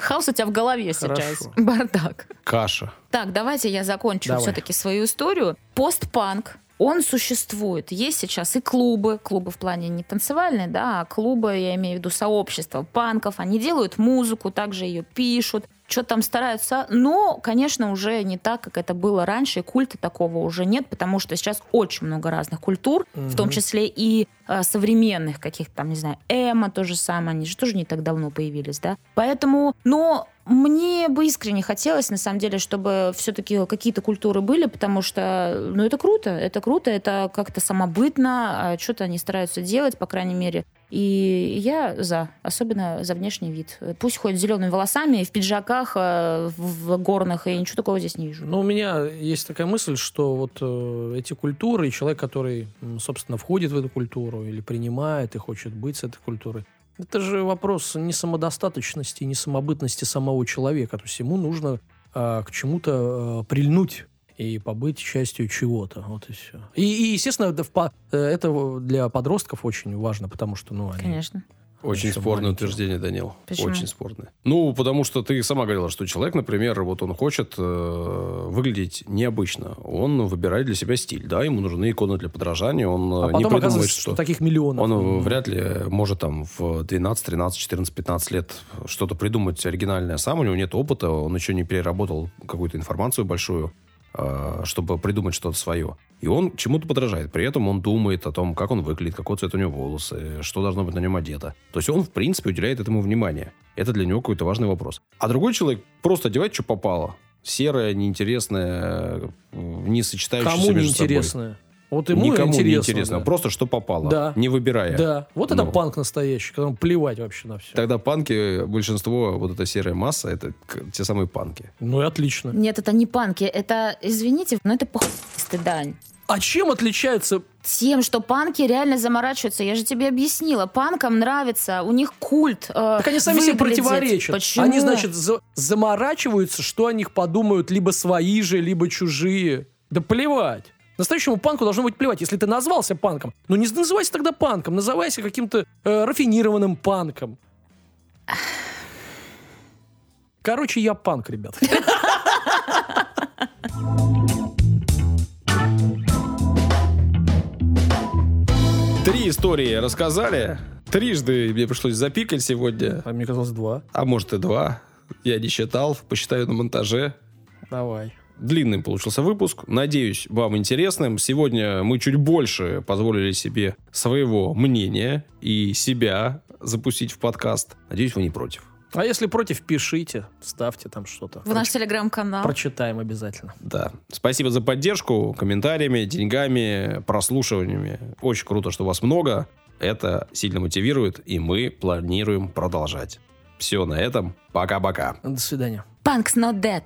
Хаос у тебя в голове сейчас. Хорошо. Бардак. каша? Так, давайте я закончу Давай. все-таки свою историю. Постпанк, он существует. Есть сейчас и клубы, клубы в плане не танцевальные, да, а клубы, я имею в виду сообщества панков. Они делают музыку, также ее пишут, что там стараются. Но, конечно, уже не так, как это было раньше, и культа такого уже нет, потому что сейчас очень много разных культур, в том числе и э, современных каких-то там, не знаю, эмо то же самое, они же тоже не так давно появились, да. Поэтому, но мне бы искренне хотелось, на самом деле, чтобы все-таки какие-то культуры были, потому что, ну, это круто, это круто, это как-то самобытно, а что-то они стараются делать, по крайней мере. И я за, особенно за внешний вид. Пусть ходят зелеными волосами, в пиджаках, э, в горных, и ничего такого здесь не вижу. Но у меня есть такая мысль, что вот э, эти культуры, и человек, который, собственно, входит в эту культуру или принимает и хочет быть с этой культурой, это же вопрос не самодостаточности, не самобытности самого человека. То есть ему нужно а, к чему-то а, прильнуть и побыть частью чего-то. Вот и все. И, и, естественно, это, в э, это для подростков очень важно, потому что, ну, они... Конечно. Очень спорное утверждение, Данил. Почему? Очень спорное. Ну, потому что ты сама говорила, что человек, например, вот он хочет э, выглядеть необычно. Он выбирает для себя стиль, да, ему нужны иконы для подражания, он А э, не придумывает, оказывается, что что... таких миллионов. Он М. вряд ли может там в 12, 13, 14, 15 лет что-то придумать оригинальное сам. У него нет опыта, он еще не переработал какую-то информацию большую, чтобы придумать что-то свое. И он чему-то подражает. При этом он думает о том, как он выглядит, какой цвет у него волосы, что должно быть на нем одето. То есть он, в принципе, уделяет этому внимание. Это для него какой-то важный вопрос. А другой человек просто одевает, что попало. Серое, неинтересное, э, не сочетающееся Кому между собой. Вот ему Никому интересно. не интересно. да. Просто что попало. Да. Не выбирая. Да, вот это Ну. панк настоящий, которому плевать вообще на все. Тогда панки, большинство, вот эта серая масса, это те самые панки. Ну и отлично. Нет, это не панки, это, извините, но это похуистый дань. А чем отличаются... Тем, что панки реально заморачиваются. Я же тебе объяснила. Панкам нравится, у них культ. э, Так они сами себе выглядеть. противоречат. Почему? Они, значит, за- заморачиваются, что о них подумают либо свои же, либо чужие. Да плевать. Настоящему панку должно быть плевать, если ты назвался панком. Ну не называйся тогда панком, называйся каким-то э, рафинированным панком. Короче, я панк, ребят. Три истории рассказали. Трижды мне пришлось запикать сегодня. А мне казалось два. А может и два. Я не считал. Посчитаю на монтаже. Давай. Длинным получился выпуск. Надеюсь, вам интересным. Сегодня мы чуть больше позволили себе своего мнения и себя запустить в подкаст. Надеюсь, вы не против. А если против, пишите, ставьте там что-то. В наш телеграм-канал. Прочитаем обязательно. Да. Спасибо за поддержку, комментариями, деньгами, прослушиваниями. Очень круто, что вас много. Это сильно мотивирует, и мы планируем продолжать. Все на этом. Пока-пока. До свидания. Punk's not dead.